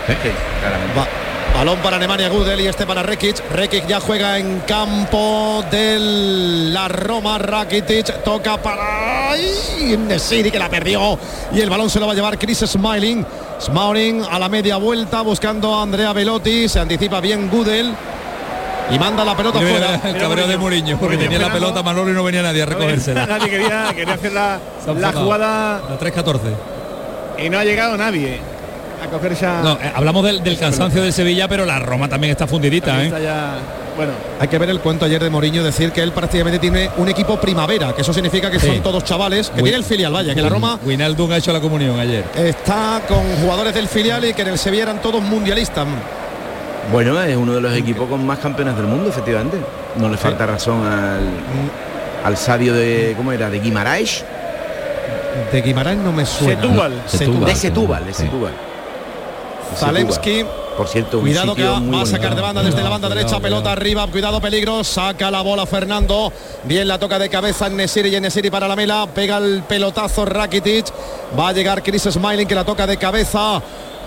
Claramente. Va- Balón para Alemania Gudel y este para Rekic. Rekic ya juega en campo de la Roma. Rakitic toca para ¡Ay! Nesiri que la perdió y el balón se lo va a llevar Chris Smiling. Smiling a la media vuelta buscando a Andrea Velotti. Se anticipa bien Gudel y manda la pelota Mira, fuera. el cabreo de Mourinho, porque tenía la pelota Manolo y no venía nadie a recogérsela. Nadie quería, quería hacer la, la jugada La 3-14. y no ha llegado nadie a coger esa. No, eh, hablamos del, del cansancio del Sevilla, pero la Roma también está fundidita, Está ¿eh? ya- bueno, Hay que ver el cuento ayer de Mourinho decir que él prácticamente tiene un equipo primavera, que eso significa que Sí. son todos chavales, que tiene el filial, vaya, que la Roma Wijnaldum ha hecho la comunión ayer. está con jugadores del filial y que en el Sevilla eran todos mundialistas. Bueno, es uno de los equipos con más campeones del mundo, efectivamente. No le falta razón al, al sabio de, ¿cómo era? De Guimaraes. De Guimarães no me suena. Setúbal. Setúbal. De Setúbal, de Sí. Setúbal. Zalemski. Por cierto, un Cuidado que sitio va muy va a sacar de banda desde la banda Cuidado, derecha, cuidado, pelota arriba, cuidado peligro, saca la bola Fernando, bien la toca de cabeza en Nesiri y en Nesiri para la mela, pega el pelotazo Rakitic, va a llegar Chris Smiling que la toca de cabeza,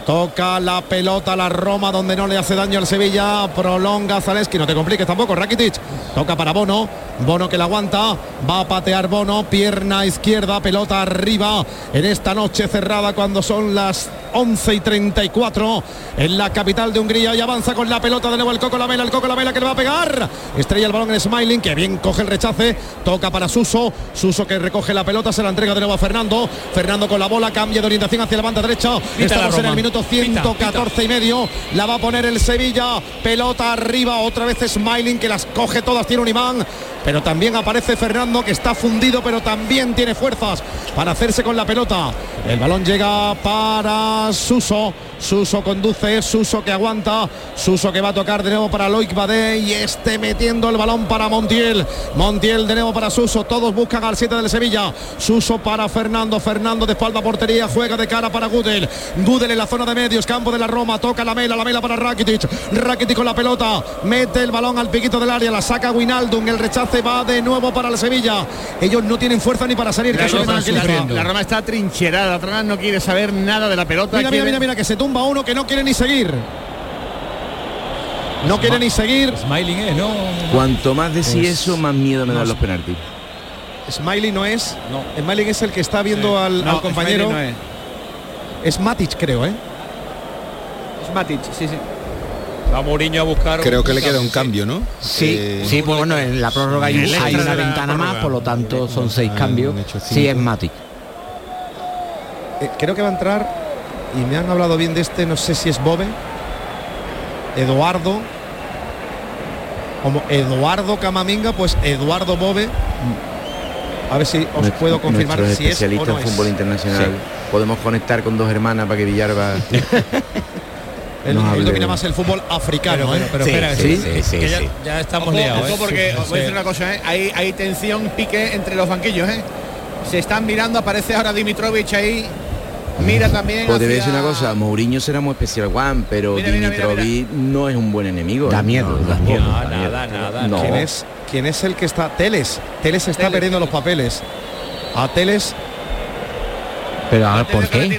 toca la pelota a la Roma donde no le hace daño al Sevilla, prolonga Zaleski, no te compliques tampoco, Rakitic, toca para Bono, Bono que la aguanta, va a patear Bono, pierna izquierda, pelota arriba. En esta noche cerrada cuando son las 11 y 34 en la capital de Hungría y avanza con la pelota de nuevo el Coco Lamela, el Coco Lamela que le va a pegar. Estrella el balón en Smiling, que bien coge el rechace, toca para Suso, Suso que recoge la pelota, se la entrega de nuevo a Fernando, Fernando con la bola, cambia de orientación hacia la banda derecha, estamos en el minuto 114 y medio, la va a poner el Sevilla, pelota arriba, otra vez Smiling que las coge todas, tiene un imán, pero también aparece Fernando que está fundido, pero también tiene fuerzas para hacerse con la pelota. El balón llega para Suso. Suso conduce, Suso que aguanta, Suso que va a tocar de nuevo para Loic Badé y este metiendo el balón para Montiel. Montiel de nuevo para Suso, todos buscan al 7 del Sevilla. Suso para Fernando, Fernando de espalda portería, juega de cara para Gudel. Gudel en la zona de medios, campo de la Roma, toca la mela, la mela para Rakitic. Rakitic con la pelota, mete el balón al piquito del área, la saca Winaldum, el rechace va de nuevo para el Sevilla. Ellos no tienen fuerza ni para salir. La Roma, me tranquiliza. la- la Roma está trincherada atrás, no quiere saber nada de la pelota. Mira, mira, mira, mira, que se tumba uno que no quiere ni seguir. No quiere ni seguir. Smiling es, ¿no? Cuanto más decís Pues, eso, más miedo me no dan los penaltis. Smiley no es. No. Smiley es el que está viendo al, No, al compañero. No es. Matic, creo, ¿eh? Es Matic, sí, sí. Va Mourinho a buscar. Creo que le queda un cambio, ¿no? Sí, Eh, sí, pues bueno, en la prórroga hay, una de la ventana más, por lo tanto son seis cambios. Sí, es Matic. Eh, creo que va a entrar. Y me han hablado bien de este, no sé si es Bobe. Eduardo. Como Eduardo Camaminga, pues Eduardo Bobe. A ver si os Nuestro- puedo confirmar si es o especialistas no en es. fútbol internacional. Podemos conectar con dos hermanas para que Villarba Él, domina más el fútbol africano, Pero, ¿eh? pero, Sí, espera, sí, que- sí, que sí, ya, sí. ya estamos Ojo, liados. ojo, ¿eh? porque Sí, os voy a decir una cosa, ¿eh? hay, hay tensión, pique entre los banquillos, ¿eh? Se están mirando, aparece ahora Dimitrovich ahí. Mira también. Pues te voy a hacia- decir una cosa, Mourinho será muy especial Juan, pero Mira, mira, mira, Dimitrovic no es un buen enemigo. Da ¿eh? miedo, No, da no, miedo. no, No, nada, nada. No. ¿Quién es, ¿Quién es el que está? Teles. Teles está Teles, perdiendo los papeles. A Teles Pero a ver, ¿por qué?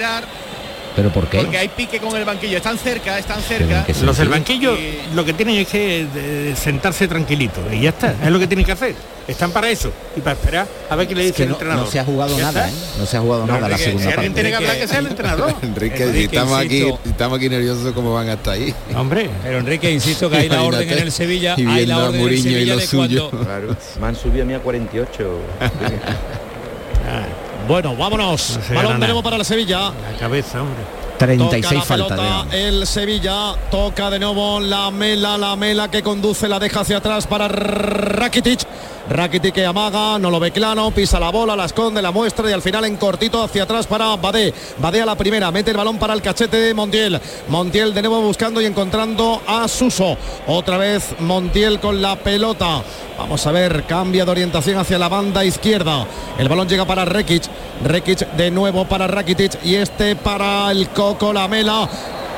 ¿Pero por qué? Porque hay pique con el banquillo. Están cerca, están cerca. Pero, ¿qué Los del banquillo Y- lo que tienen es que eh, sentarse tranquilito y ya está, es lo que tienen que hacer. Están para eso y para esperar a ver qué le Es dice que el no, entrenador. no se ha jugado nada, ¿eh? No se ha jugado nada la segunda si parte. tiene que hablar que sea el entrenador. Enrique, si estamos aquí, estamos aquí nerviosos, ¿cómo van hasta ahí? Hombre, Pero Enrique, insisto que hay la orden en el Sevilla, Y hay viendo la a orden en el Mourinho y Sevilla lo de suyo. cuando Claro, me han subido a mí a 48. Bueno, vámonos. No Balón nuevo para el Sevilla. la cabeza, hombre. 36 toca la faltas. el Sevilla toca de nuevo la mela la mela que conduce la deja hacia atrás para Rakitic Rakitic que amaga no lo ve claro pisa la bola la esconde la muestra y al final en cortito hacia atrás para Badé Badé a la primera mete el balón para el cachete de Montiel Montiel de nuevo buscando y encontrando a Suso otra vez Montiel con la pelota Vamos a ver, cambia de orientación hacia la banda izquierda. El balón llega para Rekic. Rekic de nuevo para Rakitic y este para el Coco Lamela.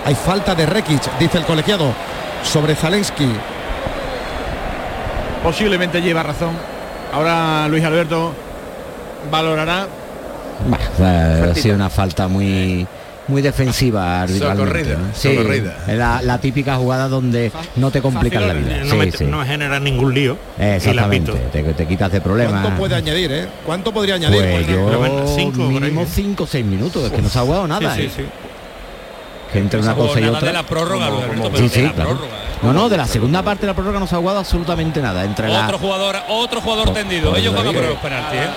Hay falta de Rekic, dice el colegiado, sobre Zalensky. Posiblemente lleva razón. Ahora Luis Alberto valorará. Bah, ha sido una falta muy muy defensiva arbitralmente, ¿no? Sí, la, la típica jugada donde no te complican la vida. No, Sí, me- sí. no genera ningún lío. La Exactamente, te, te quitas de problemas. ¿Cuánto puede añadir, eh? ¿Cuánto podría añadir? Pues yo cinco, mínimo ¿eh? 5 o 6 minutos, es que no se ha jugado nada. Sí, ¿eh? Que entre una cosa y otra. de la prórroga, Como- Luis Alberto, como- pero Sí, de sí, la claro. prórroga, ¿eh? No, no, de la segunda parte de la prórroga no se ha jugado absolutamente nada. Entre la, Otro jugador, otro jugador tendido. Ellos van a por los penaltis, ¿eh?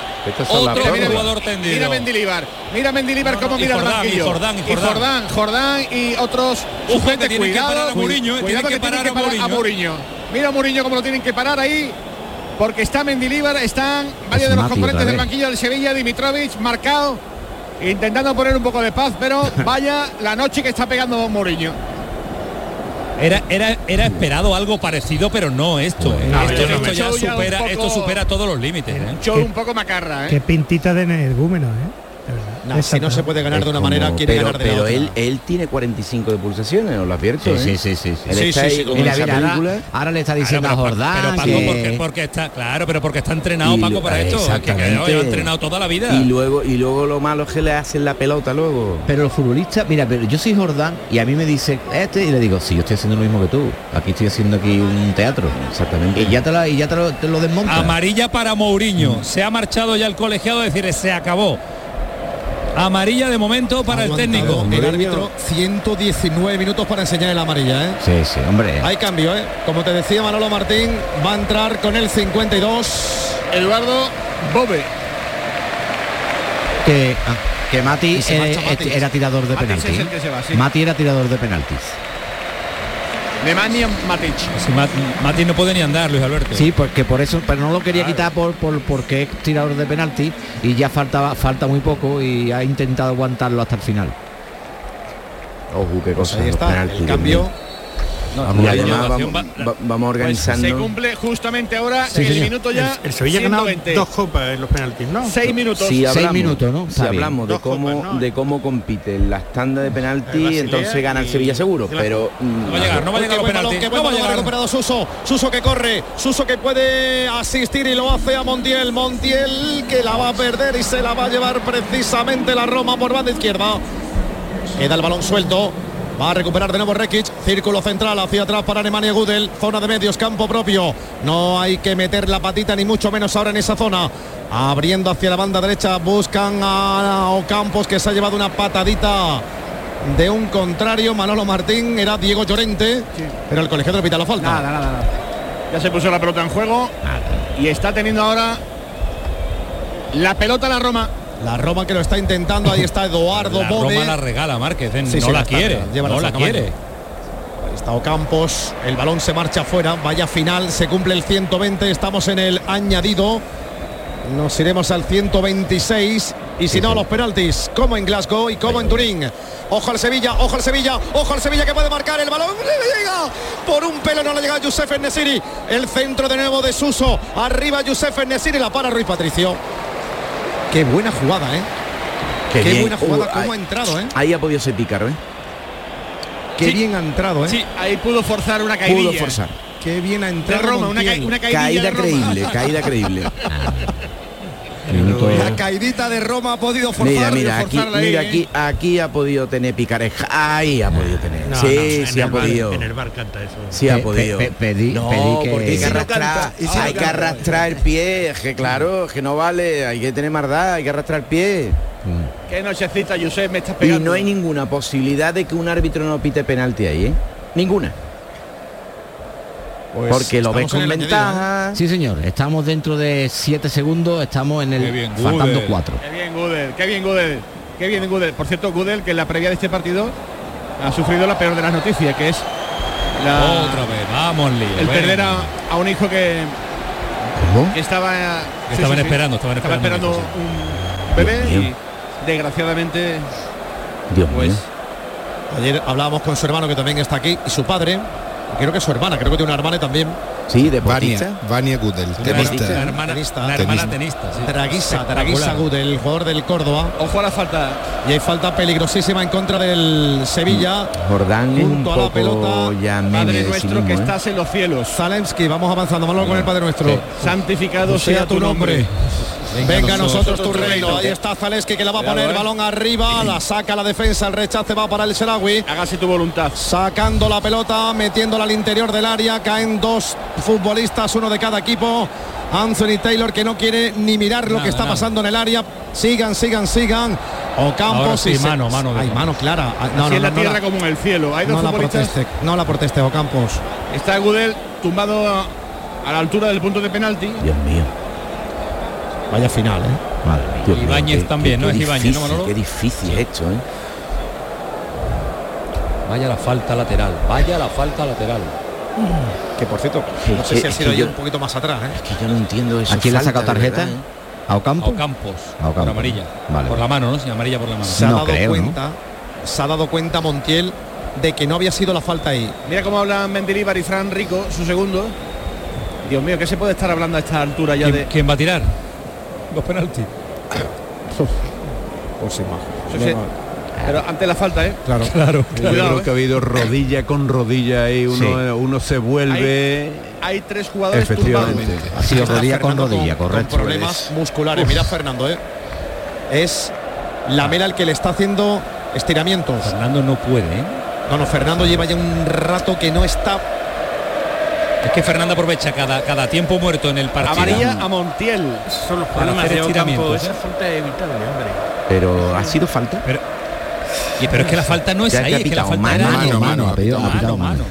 Otro jugador tendido. Mira Mendilibar. Mira Mendilibar No, no, cómo mira el Jordán, y banquillo. Jordán, y y Jordán. Jordán, y otros sujetos. que que Cuidado, parar a Mourinho, eh, cuidado tienen que parar a a Mourinho. Mourinho. Mira a Mourinho cómo lo tienen que parar ahí. Porque está Mendilibar, están varios de los Mati componentes del banquillo del Sevilla, Dimitrovich marcado, intentando poner un poco de paz, pero vaya la noche que está pegando Mourinho. Era, era, era esperado algo parecido, pero no esto. ¿eh? No, esto, no ya supera, poco- esto supera todos los límites. ¿eh? Show Qué- un poco macarra, ¿eh? Qué pintita de energúmeno, ¿eh? Si no se puede ganar Es de una como- manera, quiere pero, ganar de pero otra. él, él tiene 45 de pulsaciones, os lo advierto. Sí, ¿eh? sí, sí, sí, sí. Él Sí, está sí, ahí sí. con Mira, esa mira, ahora- le está diciendo Claro, a Jordán pero Paco, que- porque, porque está claro, pero porque está entrenado Y Paco para esto, es que, que exactamente. ha entrenado toda la vida. Y luego, y luego lo malo es que le hacen la pelota luego. Pero los futbolistas, mira, pero yo soy Jordán y a mí me dice este y le digo, sí, yo estoy haciendo lo mismo que tú. Aquí estoy haciendo aquí un teatro. Exactamente. Y ya te, la, y ya te lo, te lo desmonta. Amarilla para Mourinho. Se ha marchado ya el colegiado, es decir, se acabó. Amarilla de momento para el técnico. El árbitro 119 minutos para enseñar el amarilla, ¿eh? Sí, sí, hombre. Hay cambio, ¿eh? Como te decía Manolo Martín, va a entrar con el 52 Eduardo Bobe. Que, ah, que Mati, eh, era tirador de Matis penaltis. es el que se va, sí. Mati era tirador de penaltis. Nemanja Matic. Si Mat- Mati no puede ni andar, Luis Alberto. Sí, porque por eso, pero no lo quería quitar por, por porque es tirador de penalti y ya faltaba falta muy poco y ha intentado aguantarlo hasta el final. Ojo, qué cosa. ahí los está, el cambio. No, y la además vamos, va- va- vamos organizando. Pues se cumple justamente ahora Sí, el minuto ya. El, el Sevilla ha ganado 120. dos copas en los penaltis, ¿no? Seis minutos. Si hablamos, minutos, ¿no? Si bien. hablamos de cómo, copas, ¿no? de cómo compite en las tandas de penalti, entonces gana el Sevilla seguro. la- Pero mm, No va a llegar, no va a llegar los penaltis. No va a llegar. recuperado Suso. Suso que corre, Suso que puede asistir y lo hace a Montiel. Montiel que la va a perder y se la va a llevar precisamente la Roma por banda izquierda. Queda el balón suelto. Va a recuperar de nuevo Rekic. Círculo central hacia atrás para Alemania Gudel. Zona de medios, campo propio. No hay que meter la patita ni mucho menos ahora en esa zona. Abriendo hacia la banda derecha. Buscan a Ocampos que se ha llevado una patadita de un contrario. Manolo Martín era Diego Llorente. Pero el colegiado le pita la falta. Nada, nada, nada. Ya se puso la pelota en juego y está teniendo ahora la pelota la Roma. La Roma que lo está intentando. Ahí está Eduardo La Bove. Roma la regala Márquez, ¿eh? Sí, no sí, la quiere, llévala, no la quiere. Ahí está Ocampos, el balón se marcha afuera, vaya final, se cumple el 120, estamos en el añadido. Nos iremos al 126 y si no los penaltis, como en Glasgow y como en Turín. Ojo al Sevilla, ojo al Sevilla, ojo al Sevilla que puede marcar el balón. Le llega por un pelo, no le llega a Youssef Nesiri. El centro de nuevo de Suso. Arriba Youssef Nesiri, la para Ruiz Patricio. Qué buena jugada, ¿eh? Qué, buena jugada, Uh, cómo ahí- ha entrado, ¿eh? Ahí ha podido ser pícaro, ¿eh? Qué Sí. bien ha entrado, ¿eh? Sí, ahí pudo forzar una caidilla. Pudo forzar. Qué bien ha De entrado. Roma, una, ca- Caída de Roma. creíble, caída creíble. Minuto- La caidita de Roma ha podido forzar. Mira, mira, aquí, forzarla ahí, mira ¿eh? aquí, aquí ha podido tener picareja. Ahí ha podido tener. No, sí, no, sí ha el bar- podido. En el bar canta eso. Sí ha podido. pe- pe- pedí- no, pedí que- porque hay Y que arrastrar, canta, y si no hay que arrastrar el pie, es que claro, es que no vale, hay que tener maldad, hay que arrastrar el pie. Qué nochecita, Josep, me estás Y pegando. no hay ninguna posibilidad de que un árbitro no pite penalti ahí, ¿eh? Ninguna. Pues porque lo ves con añadido, ¿eh? ventaja. Sí, señor. Estamos dentro de 7 segundos, estamos en el Qué bien, faltando Gudel. 4. Qué bien Gudel, qué bien Gudel. Qué bien Gudel. Por cierto, Gudel, que en la previa de este partido ha sufrido la peor de las noticias, que es la, Otra vez, vamos, el perder a, a un hijo que, ¿Cómo? que estaba estaban esperando, estaban estaba esperando esperando un un bebé Dios mío. y desgraciadamente Dios pues mío. Ayer hablábamos con su hermano que también está aquí y su padre. Creo que su hermana, creo que tiene una hermana también. Sí, deportista. Vania, Vania Gudel, La tenista. hermana, Tenista. la hermana Tenista. sí. Draguisa. Draguisa Gudel, el jugador del Córdoba. ojo a la falta. Y hay falta peligrosísima en contra del Sevilla. Jordán es un Junto a la poco pelota, ya Padre de nuestro mismo, que ¿eh? estás en los cielos. Zalemski, vamos avanzando, vamos con el Padre Nuestro. Santificado sea tu nombre. Venga, a nosotros, tu nosotros reino. Ahí está Zaleski que la va a poner eh. balón arriba, la saca la defensa, el rechace va para el Serawi. Hágase tu voluntad. Sacando la pelota, metiéndola al interior del área, caen dos futbolistas, uno de cada equipo. Anthony Taylor que no quiere ni mirar lo Nada, que está nada. pasando en el área. Sigan, sigan, sigan. Ocampos Ahora sí, y se- mano, mano Hay mano clara. Ah, No, Así no, en la no tierra la- como en el cielo. Hay dos no la proteste, no la proteste Ocampos. Está Gudel tumbado a, a la altura del punto de penalti. Dios mío. Vaya final, ¿eh? Madre mía. Dios Ibáñez qué- también, qué- ¿no? qué Es Ibáñez, ¿no, difícil, Manolo? Qué difícil esto, ¿eh? Vaya la falta lateral, vaya la falta lateral. Que por cierto, Sí, no sé si ha sido yo- un poquito más atrás, ¿eh? Es que yo no entiendo eso. ¿A quién le ha sacado tarjeta? ¿A Ocampo? A Ocampos, A Ocampo. por amarilla. Vale. Por la mano, ¿no? Sí, amarilla por la mano. Se ha No dado creo, ¿no? cuenta, se ha dado cuenta Montiel de que no había sido la falta ahí. Mira cómo hablan Mendilibar y Fran Rico, su segundo. Dios mío, ¿qué se puede estar hablando a esta altura ya ¿Quién, de. quién va a tirar? Los penaltis. Pues sin más. Sí, sí. Pero ante la falta, ¿eh? Claro, claro. Yo creo ¿eh? que ha habido rodilla con rodilla ahí, uno, uno se vuelve. Hay tres jugadores Efectivamente. tumbados. Ha sido rodilla con rodilla, con correcto. problemas musculares. Mira Fernando, ¿eh? Es Lamela el que le está haciendo estiramientos. Fernando no puede, ¿eh? No, no, Fernando lleva ya un rato que no está. Es que Fernando aprovecha cada, cada tiempo muerto en el partido. Amarilla a Montiel. Son los problemas de Ocampo. Esa falta es evitable, hombre. Pero ha sido falta. Pero, y- pero es que la falta no es ahí, ha es que la falta mano, Mano, Mano, mano, mano, ha pedido- ha mano, pitado mano. mano.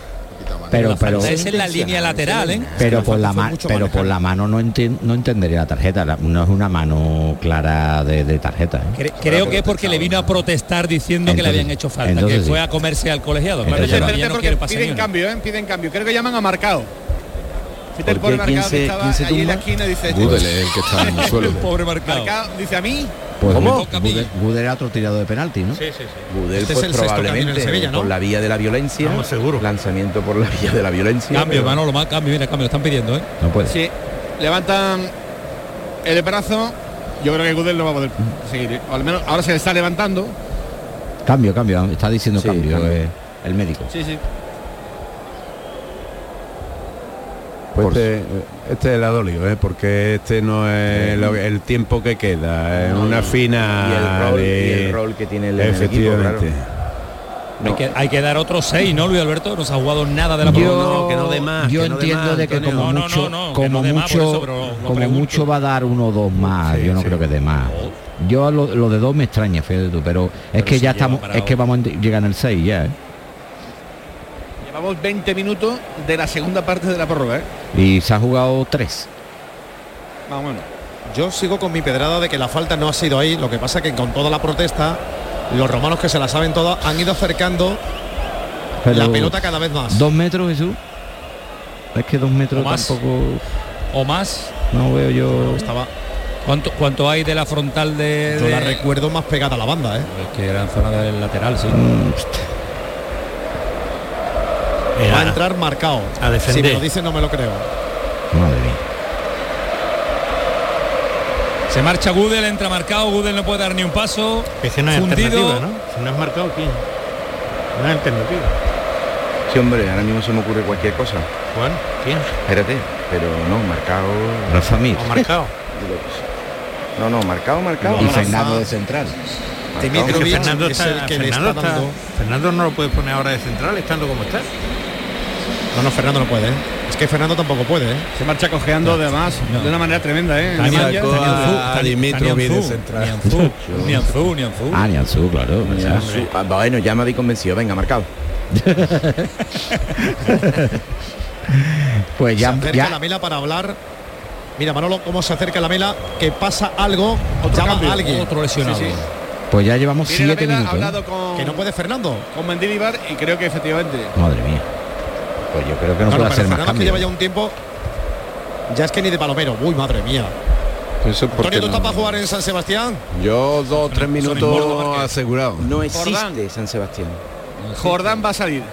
Pero, pero, es en la línea lateral, ¿eh? pero por la mano, pero por la mano no, no entendería la tarjeta. la- no es una mano clara de, de tarjeta. ¿eh? Cre- creo que es porque le vino a protestar diciendo que le habían hecho falta, entonces que sí. fue a comerse al colegiado. Piden cambio, ¿eh? Piden cambio. Creo que llaman a Marcado. Fíjate el ¿Por qué? pobre ¿Quién Marcado que se- estaba quién se allí en la esquina dice... Gudel es el que está en el suelo. Pobre marcado. Marcado dice a mí. Pues ¿Cómo? Gudel- era otro tirado de penalti, ¿no? Sí, sí, sí. Gudel, Este es pues el sexto cambio en el probablemente Sevilla, ¿no? por la vía de la violencia. Vamos, seguro. Lanzamiento por la vía de la violencia. Cambio, pero- Manolo, más cambio, mira, cambio, lo están pidiendo, ¿eh? No puede. Sí. Levantan el brazo. Yo creo que Gudel no va a poder seguir. O al menos ahora se le está levantando. Cambio, cambio. Está diciendo Sí, cambio, cambio. eh, el médico. Sí, sí. Pues Por- este, este le ha dolido, ¿eh? porque este no es lo- el tiempo que queda, es una fina. y el rol, y de- el rol que tiene el, en el equipo, Efectivamente. Hay, que, hay que dar otros seis, ¿no, Luis Alberto? No se ha jugado nada de la Yo, no, que no dé más, yo que no dé entiendo más, de que como mucho, que como mucho, eso, lo- como mucho va a dar uno o dos más. Sí, yo no sí. creo que dé más. Yo lo, lo de dos me extraña, fíjate tú, pero es que si ya estamos, parado. es que vamos a llegar en el 6 ya, ¿eh? Llevamos 20 minutos de la segunda parte de la prórroga, ¿eh? Y se ha jugado tres. Más o menos. Yo sigo con mi pedrada de que la falta no ha sido ahí. Lo que pasa que con toda la protesta, los romanos que se la saben todas han ido acercando Pero la pelota cada vez más. Dos metros, Jesús. Es que dos metros O más. tampoco O más. no veo yo. Estaba, ¿Cuánto, ¿Cuánto hay de la frontal de...? yo de- la recuerdo más pegada a la banda, ¿eh? Es que era en zona del lateral, sí. Mm, Era- Va a entrar marcado. A defender. Si me lo dice no me lo creo. Madre mía. Se marcha Gudel, entra marcado, Gudel no puede dar ni un paso. Es que no hay Fundido. alternativa, ¿no? Si no es marcado, ¿quién? No hay alternativa. Sí, hombre, ahora mismo se me ocurre cualquier cosa. Juan, ¿quién? Espérate, pero no, marcado. Rafa Mir. ¿O marcado? No, no, marcado, marcado. Y. Fernando de central. Marcado. Fernando, es está, el que le Fernando, está está- dando. Fernando no lo puede poner ahora de central estando como está. No, no, Fernando no puede, ¿eh? Es que Fernando tampoco puede, ¿eh? Se marcha cojeando además No. de una manera tremenda, ¿eh? Ah, Nianzú, claro. ah, bueno, ya me habéis convencido. Venga, marcado. Pues se ya, acerca ya la mela para hablar. Mira, Manolo, cómo se acerca la mela, que pasa algo, llama cambio, a alguien. Otro lesionado. Sí, sí. pues ya llevamos siete minutos. ¿eh? con, Que no puede Fernando. con Mendilibar y creo que efectivamente. Madre mía. Pues yo creo que no, No, no, puede hacer más Fernando que cambios. lleva ya un tiempo. Ya es que ni de palomero. Uy, madre mía. Eso Antonio, ¿tú estás no- para jugar en San Sebastián? Yo dos o tres minutos asegurados. No existe Jordán. San Sebastián. Jordán va a salir.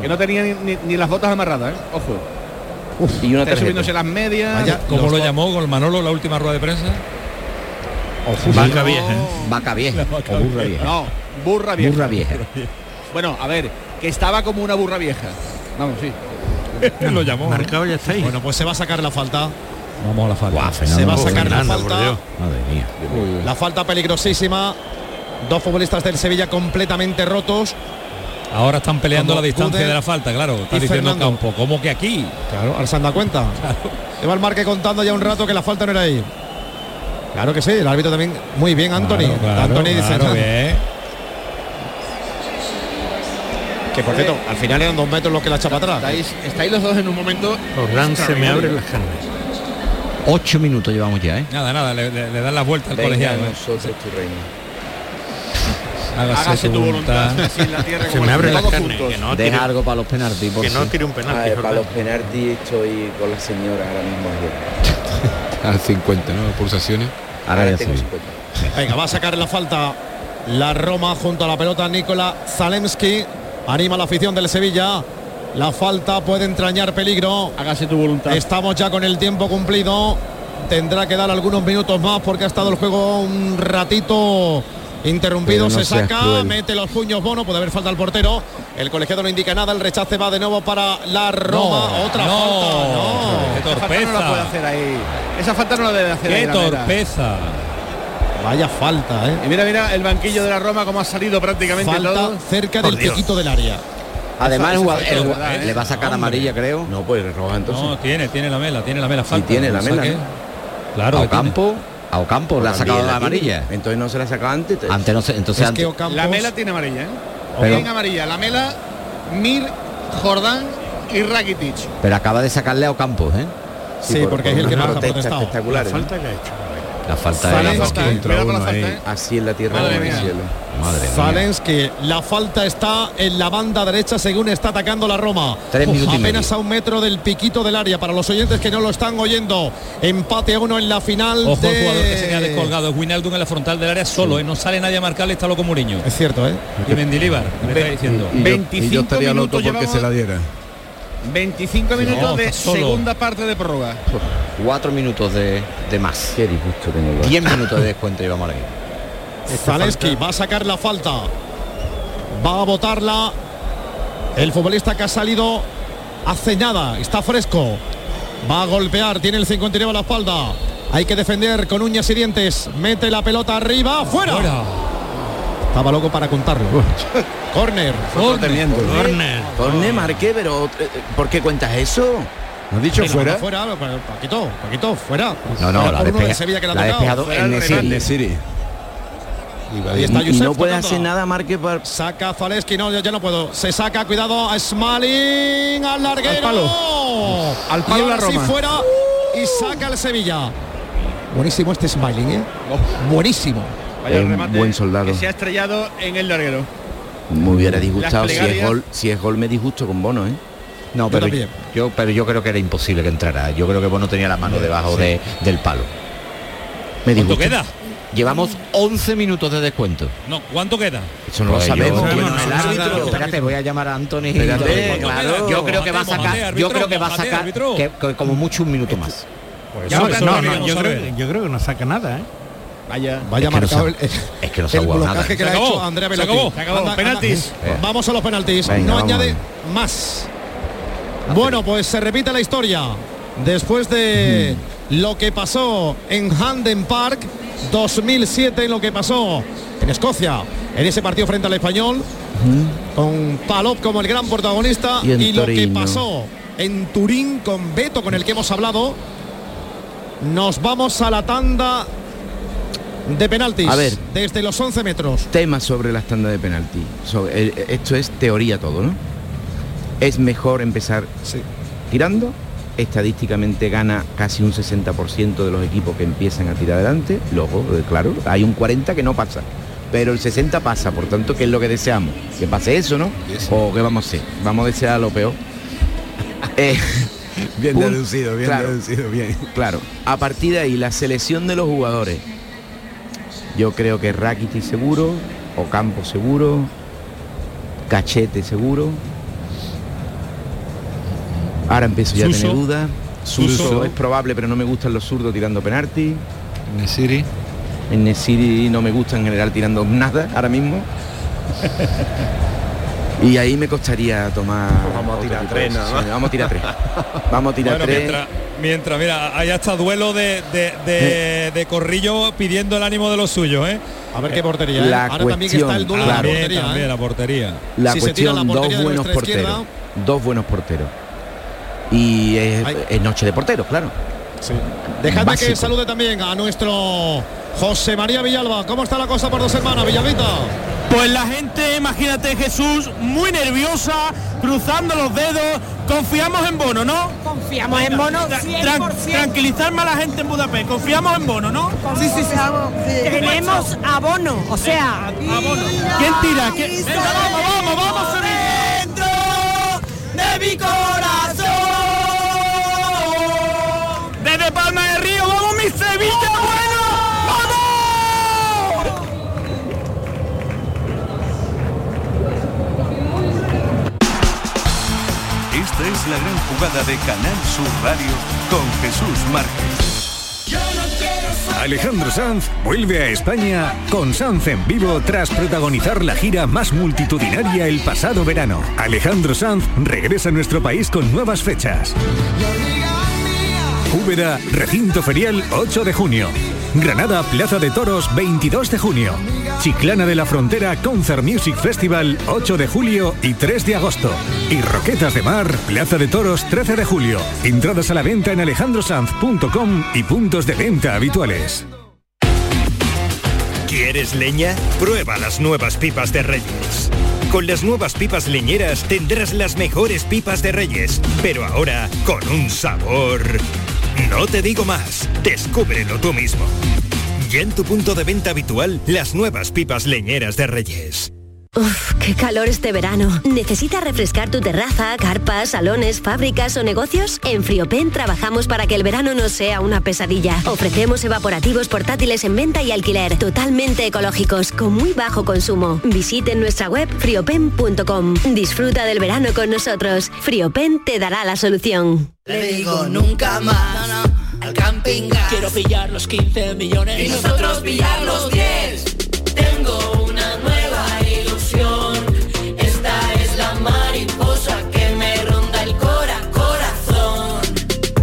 Que no tenía ni, ni- ni las botas amarradas, ¿eh? Ojo. Y una Está subiéndose las medias. Vaya, ¿Cómo los lo llamó con Manolo la última rueda de prensa? Vaca vieja. ¿eh? Vaca vieja o burra vieja. No, burra vieja. Burra vieja. Bueno, a ver, que estaba como una burra vieja. Vamos, sí. lo llamó. Marcado ya está ahí. Bueno, pues se va a sacar la falta. Vamos a la falta. Guau, Se va a sacar la Fernando, falta. Madre mía. La falta peligrosísima. Dos futbolistas del Sevilla completamente rotos. Ahora están peleando Como la distancia de la falta, claro. Está diciendo Fernando. Campo. ¿Cómo que aquí? Claro, ahora se han dado cuenta. Lleva el marque contando ya un rato que la falta no era ahí. Claro que sí, el árbitro también. Muy bien, Anthony. Claro, claro, Anthony dice claro, bien. Que por cierto, al final eran dos metros los que la echa para atrás. Estáis, estáis los dos en un momento. Jordán se me abren las carnes. Ocho minutos llevamos ya, ¿eh? Nada, nada, le, le- le dan la vuelta al Venga, colegiado. ¿eh? nosotros tu reino. Hágase, Hágase tu voluntad. voluntad. así en la tierra Se me abren las juntos. Que no tire, Deja algo para los penaltis, por que no tire un penalti. Ah, para Jordán. los penaltis estoy con la señora ahora mismo. ayer. al 50, ¿no? Pulsaciones. Ahora Ahora ya tengo sí. 50. Venga, va a sacar la falta la Roma junto a la pelota Nikola Zalemski. Anima la afición del Sevilla. La falta puede entrañar peligro. Hágase tu voluntad. Estamos ya con el tiempo cumplido. tendrá que dar algunos minutos más porque ha estado el juego un ratito interrumpido. No se saca, cruel. mete los puños Bono, puede haber falta al portero. El colegiado no indica nada, el rechace va de nuevo para la Roma. No, Otra no, falta. No. qué Esa falta no la puede hacer ahí. Esa falta no la debe hacer ahí. Qué torpeza. Vaya falta, ¿eh? Y mira, mira el banquillo de la Roma como ha salido prácticamente Falta todo. cerca Por del Dios. piquito del área. Además, el jugador- el jugador- verdad, le ¿eh? va a sacar amarilla, creo. No, pues roja entonces. No, tiene, tiene la mela, tiene la mela. Sí, Falta, tiene la mela. Claro, a. Ocampo, a Ocampo le ha sacado la la tiene. amarilla. Entonces no se la sacaba antes. Antes no sé, entonces Es antes- que Ocampos- La mela tiene amarilla, ¿eh? Pero- Tienen amarilla. La mela, Mir, Jordán y Rakitic. pero acaba de sacarle a Ocampo, ¿eh? Sí, porque es el que más ha protestado. espectaculares. ¿no? Falta que ha hecho. La falta Falta, de falta, ¿eh? Falta, ¿eh? Así en la tierra Madre como en el mía. cielo. Madre mía. Falensky, la falta está en la banda derecha según está atacando la Roma. Tres minutos y Apenas a un metro del piquito del área. Para los oyentes que no lo están oyendo, empate a uno en la final. Ojo de... el jugador que se queda descolgado, es Wijnaldum en la frontal del área solo, ¿eh? no sale nadie a marcarle, está loco Muriño. Es cierto, ¿eh? Y Mendilibar, me está diciendo. Y yo, y 25 yo estaría loco minutos porque llevamos. se la diera. 25 minutos No, de solo. segunda parte de prórroga. Cuatro minutos de, de más. Qué disgusto tengo. yo. Diez minutos de descuento y vamos a ir. Zaleski va a sacar la falta. Va a botarla. El futbolista que ha salido hace nada. Está fresco. Va a golpear. Tiene el 59 a la espalda. Hay que defender con uñas y dientes. Mete la pelota arriba. ¡Fuera! Fuera. Estaba loco para contarlo. Corner. Corner. Corne, marqué, pero eh, ¿por qué cuentas eso? ¿No has dicho Venga, fuera? Fuera, Paquito, Paquito, fuera. No, no, Fuera la, uno de Sevilla que la ha la ha despejado en el Nesiri. Ahí está Y no puede hacer nada, marque para... Saca Zaleski, no, ya, ya no puedo. Se saca, cuidado, a Smalling, al larguero. Al palo. Al palo Y ahora la sí Roma. fuera y saca el Sevilla. Buenísimo este Smalling, ¿eh? Buenísimo. Vaya Es un buen soldado. Que se ha estrellado en el larguero. Me hubiera disgustado. Si es, gol, si es gol me disgusto con Bono, ¿eh? No, Yo pero también. yo, pero yo creo que era imposible que entrara. Yo creo que Bono tenía la mano debajo de, del palo. Me ¿Cuánto queda? Llevamos 11 minutos de descuento. No, ¿cuánto queda? Eso no Pues lo yo- sabemos. yo- ¿quién no, es el no, árbitro? no, Espérate, voy a llamar a Anthony. Espérate, ¿Cuánto claro. queda? Yo creo que va a sacar, mojate, yo creo que va a sacar árbitro. que, que como mucho un minuto más. Creo, yo creo que no saca nada, ¿eh? Vaya. Vaya Es que no marcado se- el, es que no se ha el blocaje nada. que le ha Se acabó, hecho Andrea se Belotti. acabó, se acabó. Penaltis. Eh. Vamos a los penaltis. Venga, no vamos añade más. Bueno, pues se repite la historia. Después de lo que pasó en Handen Park 2007, lo que pasó en Escocia, en ese partido frente al español, con Palop como el gran protagonista Y y, lo que pasó en Turín con Beto, con el que hemos hablado, nos vamos a la tanda de penaltis. A ver. Desde los 11 metros. Tema sobre la tanda de penalti. Sobre- eh, esto es teoría todo, ¿no? Es mejor empezar tirando. Estadísticamente gana casi un 60% de los equipos que empiezan a tirar adelante. Luego, eh, claro, hay un 40 que no pasa. Pero el 60 pasa, por tanto, ¿qué es lo que deseamos? Que pase eso, ¿no? ¿O qué vamos a hacer? Vamos a desear lo peor. Eh, Bien deducido, bien claro. deducido, bien. Claro, a partir de ahí la selección de los jugadores. Yo creo que Rakitic seguro, Ocampo seguro, Cachete seguro. Ahora empiezo ya a tener dudas. Suso, Suso. es probable, pero no me gustan los zurdos tirando penalti. Nesiri. En Nesiri no me gusta en general tirando nada ahora mismo. y ahí me costaría tomar. vamos a tirar tres. Vamos a tirar tres. Vamos a tirar Bueno, tres. mientras, mientras, mira, hay hasta duelo de, de, de- de Corrillo pidiendo el ánimo de los suyos, ¿eh? A ver qué portería. ¿eh? La Ahora también está el cuestión, duelo de la claro. También, portería. también ¿eh? la portería. La Si se tira cuestión, la portería dos buenos porteros. izquierda. Dos buenos porteros. Y es, noche de porteros, claro. Sí. Dejadme que salude también a nuestro José María Villalba. ¿Cómo está la cosa por dos hermanas, Villalbita? Pues la gente, imagínate Jesús, muy nerviosa, cruzando los dedos. Confiamos en Bono, ¿no? Confiamos en Bono Tra- 100%. tran- tranquilizarme a la gente en Budapest. Confiamos en Bono, ¿no? Sí, sí, sí. Tenemos abono, o sea, Abono. ¿Quién tira? ¿Quién- Venga, vamos, vamos, vamos, dentro de mi corazón. Desde Palma de Río, vamos mi Sevilla, la gran jugada de Canal Sur Radio con Jesús Márquez. Alejandro Sanz vuelve a España con Sanz en vivo tras protagonizar la gira más multitudinaria el pasado verano. Alejandro Sanz regresa a nuestro país con nuevas fechas. Úbeda, recinto ferial 8 de junio. Granada, Plaza de Toros 22 de junio. Chiclana de la Frontera Concert Music Festival 8 de julio y 3 de agosto. Y Roquetas de Mar, Plaza de Toros 13 de julio. Entradas a la venta en alejandrosanz.com y puntos de venta habituales. ¿Quieres leña? Prueba las nuevas pipas de Reyes. Con las nuevas pipas leñeras tendrás las mejores pipas de Reyes, pero ahora con un sabor... No te digo más, descúbrelo tú mismo. Ya en tu punto de venta habitual, las nuevas pipas leñeras de Reyes. Uf, qué calor este verano. ¿Necesitas refrescar tu terraza, carpas, salones, fábricas o negocios? En Friopen trabajamos para que el verano no sea una pesadilla. Ofrecemos evaporativos portátiles en venta y alquiler, totalmente ecológicos, con muy bajo consumo. Visiten nuestra web friopen.com. Disfruta del verano con nosotros. Friopen te dará la solución. Le digo nunca más al camping gas. Quiero pillar los 15 millones y nosotros pillar los 10. Tengo una nueva ilusión. Esta es la mariposa que me ronda el cora corazón.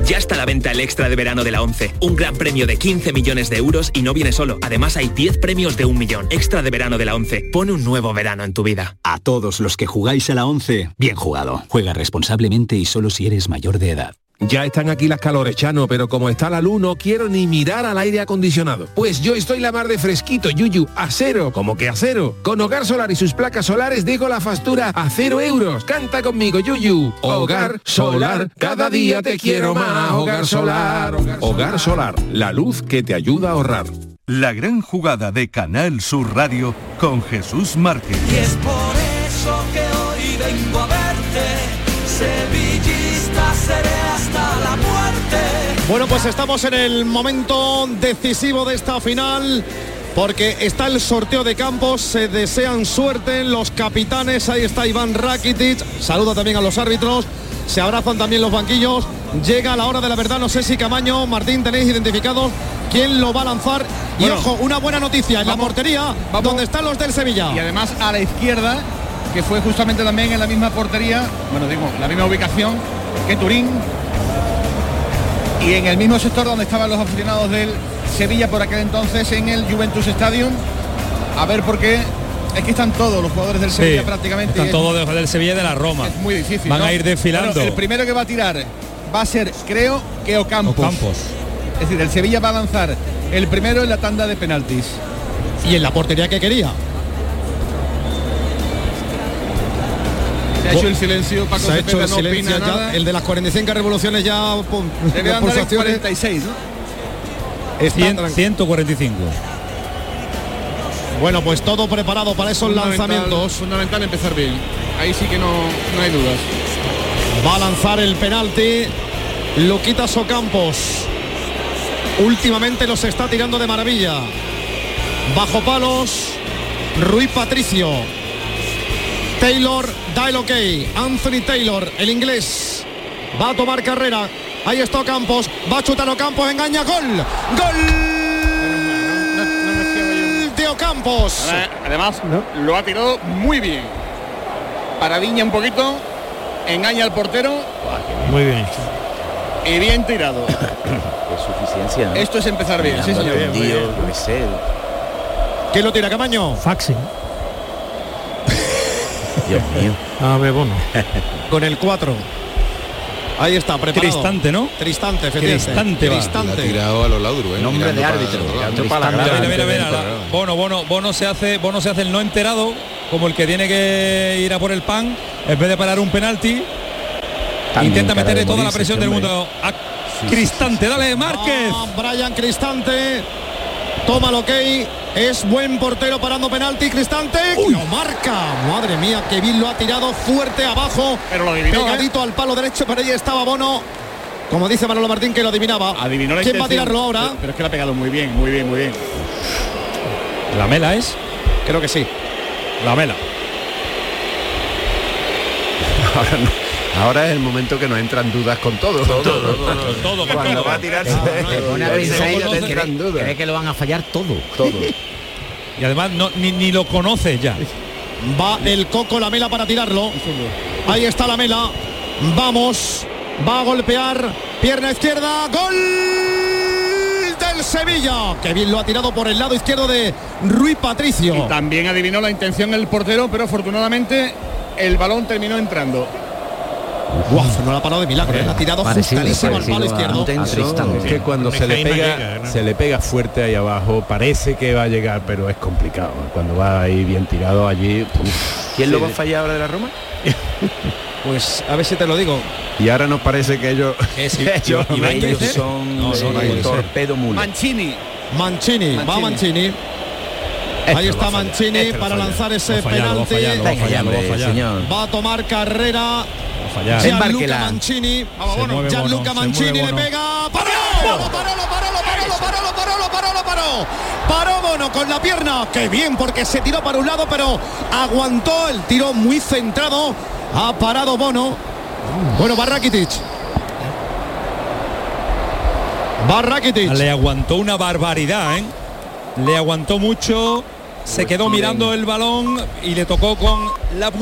Ya está a la venta el extra de verano de la 11. Un gran premio de 15 millones de euros y no viene solo. Además hay 10 premios de un millón. Extra de verano de la 11. Pone un nuevo verano en tu vida. A todos los que jugáis a la 11, bien jugado. Juega responsablemente y solo si eres mayor de edad. Ya están aquí las calores, Chano, pero como está la luz no quiero ni mirar al aire acondicionado. Pues yo estoy la mar de fresquito, Yuyu, a cero, como que a cero. Con Hogar Solar y sus placas solares dejo la factura a cero euros. Canta conmigo, Yuyu. Hogar Solar, cada día te quiero más. Hogar Solar. Hogar Solar, la luz que te ayuda a ahorrar. La gran jugada de Canal Sur Radio con Jesús Márquez. Y es por eso que hoy vengo a verte, sevillista seré. Bueno, pues estamos en el momento decisivo de esta final. Porque está el sorteo de campos, se desean suerte los capitanes, ahí está Iván Rakitic, saluda también a los árbitros, se abrazan también los banquillos, llega la hora de la verdad, no sé si Camaño, Martín, tenéis identificado quién lo va a lanzar. Y Bueno, ojo, una buena noticia, en la portería, donde están los del Sevilla. Y además a la izquierda, que fue justamente también en la misma portería, bueno, digo, la misma ubicación que Turín. Y en el mismo sector donde estaban los aficionados del Sevilla por aquel entonces, en el Juventus Stadium. A ver por qué. Es que están todos los jugadores del Sevilla Sí, prácticamente. Están Es todos de- del Sevilla y de la Roma. Es muy difícil. Van ¿no? a ir desfilando. Bueno, el primero que va a tirar va a ser, creo, que Ocampos. Ocampos. Es decir, el Sevilla va a lanzar el primero en la tanda de penaltis. Y en la portería que quería. Se ha hecho el silencio, Paco Se ha hecho Cepeda el no silencio opina ya, nada. el de las 45 revoluciones ya pum, Debe las andar en pulsaciones. 46, ¿no? Está Cien- tran- 145. Bueno, pues todo preparado para esos Fundamental- lanzamientos. Fundamental empezar bien. Ahí sí que no, no hay dudas. Va a lanzar el penalti Luquitas Ocampos. Últimamente los está tirando de maravilla. Bajo palos, Rui Patricio. Taylor da el ok. Anthony Taylor, el inglés, va a tomar carrera. Ahí está Ocampos, va a chutar Ocampos, engaña, gol. Gol de Ocampos. Además, lo ha tirado muy bien. Paradilla un poquito, engaña al portero Muy bien. y bien tirado. Es suficiencia. ¿no? Esto es empezar bien, sí señor. sé. ¿Quién lo tira, Camaño? Faxi. Dios mío. A ver, bueno. Con el 4. Ahí está, preparado. Cristante, ¿no? Tristante, efectivamente. Cristante va. La ha Cristante. tirado a los Laudrup, ¿eh? Nombre de para árbitro, mirando para la Mira, grada. mira, mira, Bono, Bono, Bono se hace, Bono se hace el no enterado, como el que tiene que ir a por el pan, en vez de parar un penalti, También intenta meterle de toda la presión del este mundo a Cristante, dale Márquez. Ah, Brian Cristante. Toma el ok. Es buen portero parando penalti. Cristante. Lo marca. Madre mía, que bien lo ha tirado fuerte abajo. Pero lo adivinó, ¿eh? Pegadito al palo derecho, pero ahí estaba Bono. Como dice Manolo Martín, que lo adivinaba. Adivinó la ¿Quién va a tirarlo ahora? Pero, pero es que lo ha pegado muy bien, muy bien, muy bien. La mela es. Creo que sí. La mela. Ahora es el momento que nos entran dudas con todo. todo, Cuando va a tirarse. Te pone a cree- entran dudas. cree que lo van a fallar todo. Todo. Y además no, ni, ni lo conoces ya. Va el Coco la mela para tirarlo. Ahí está la mela. Vamos. Va a golpear. Pierna izquierda. Gol del Sevilla. Que bien lo ha tirado por el lado izquierdo de Rui Patricio. Y también adivinó la intención el portero, pero afortunadamente el balón terminó entrando. Guau, no la ha parado de milagro. ¿eh? La ha tirado Parecido, justadísimo al palo a- izquierdo. a que cuando se le pega, llega, ¿no? se le pega fuerte ahí abajo, parece que va a llegar, pero es complicado. Cuando va ahí bien tirado allí. uf. ¿Quién lo va a fallar ahora de la Roma? Pues a ver si te lo digo. Y ahora nos parece que ellos, Es que ellos- Iván Ellos son No, no, eh, torpedo mula. Mancini. Mancini, va Mancini. Ahí está Mancini para lanzar ese penalti. Va a tomar carrera. Va a Gianluca Mancini. Gianluca Mancini le pega. ¡Paró! ¡Paró, Bono con la pierna. ¡Qué bien! Porque se tiró para un lado, pero aguantó el tiro muy centrado. Ha parado Bono. Bueno, Barrakitic. Barrakitic. Le aguantó una barbaridad, ¿eh? Le aguantó mucho se quedó mirando el balón y le tocó con la punta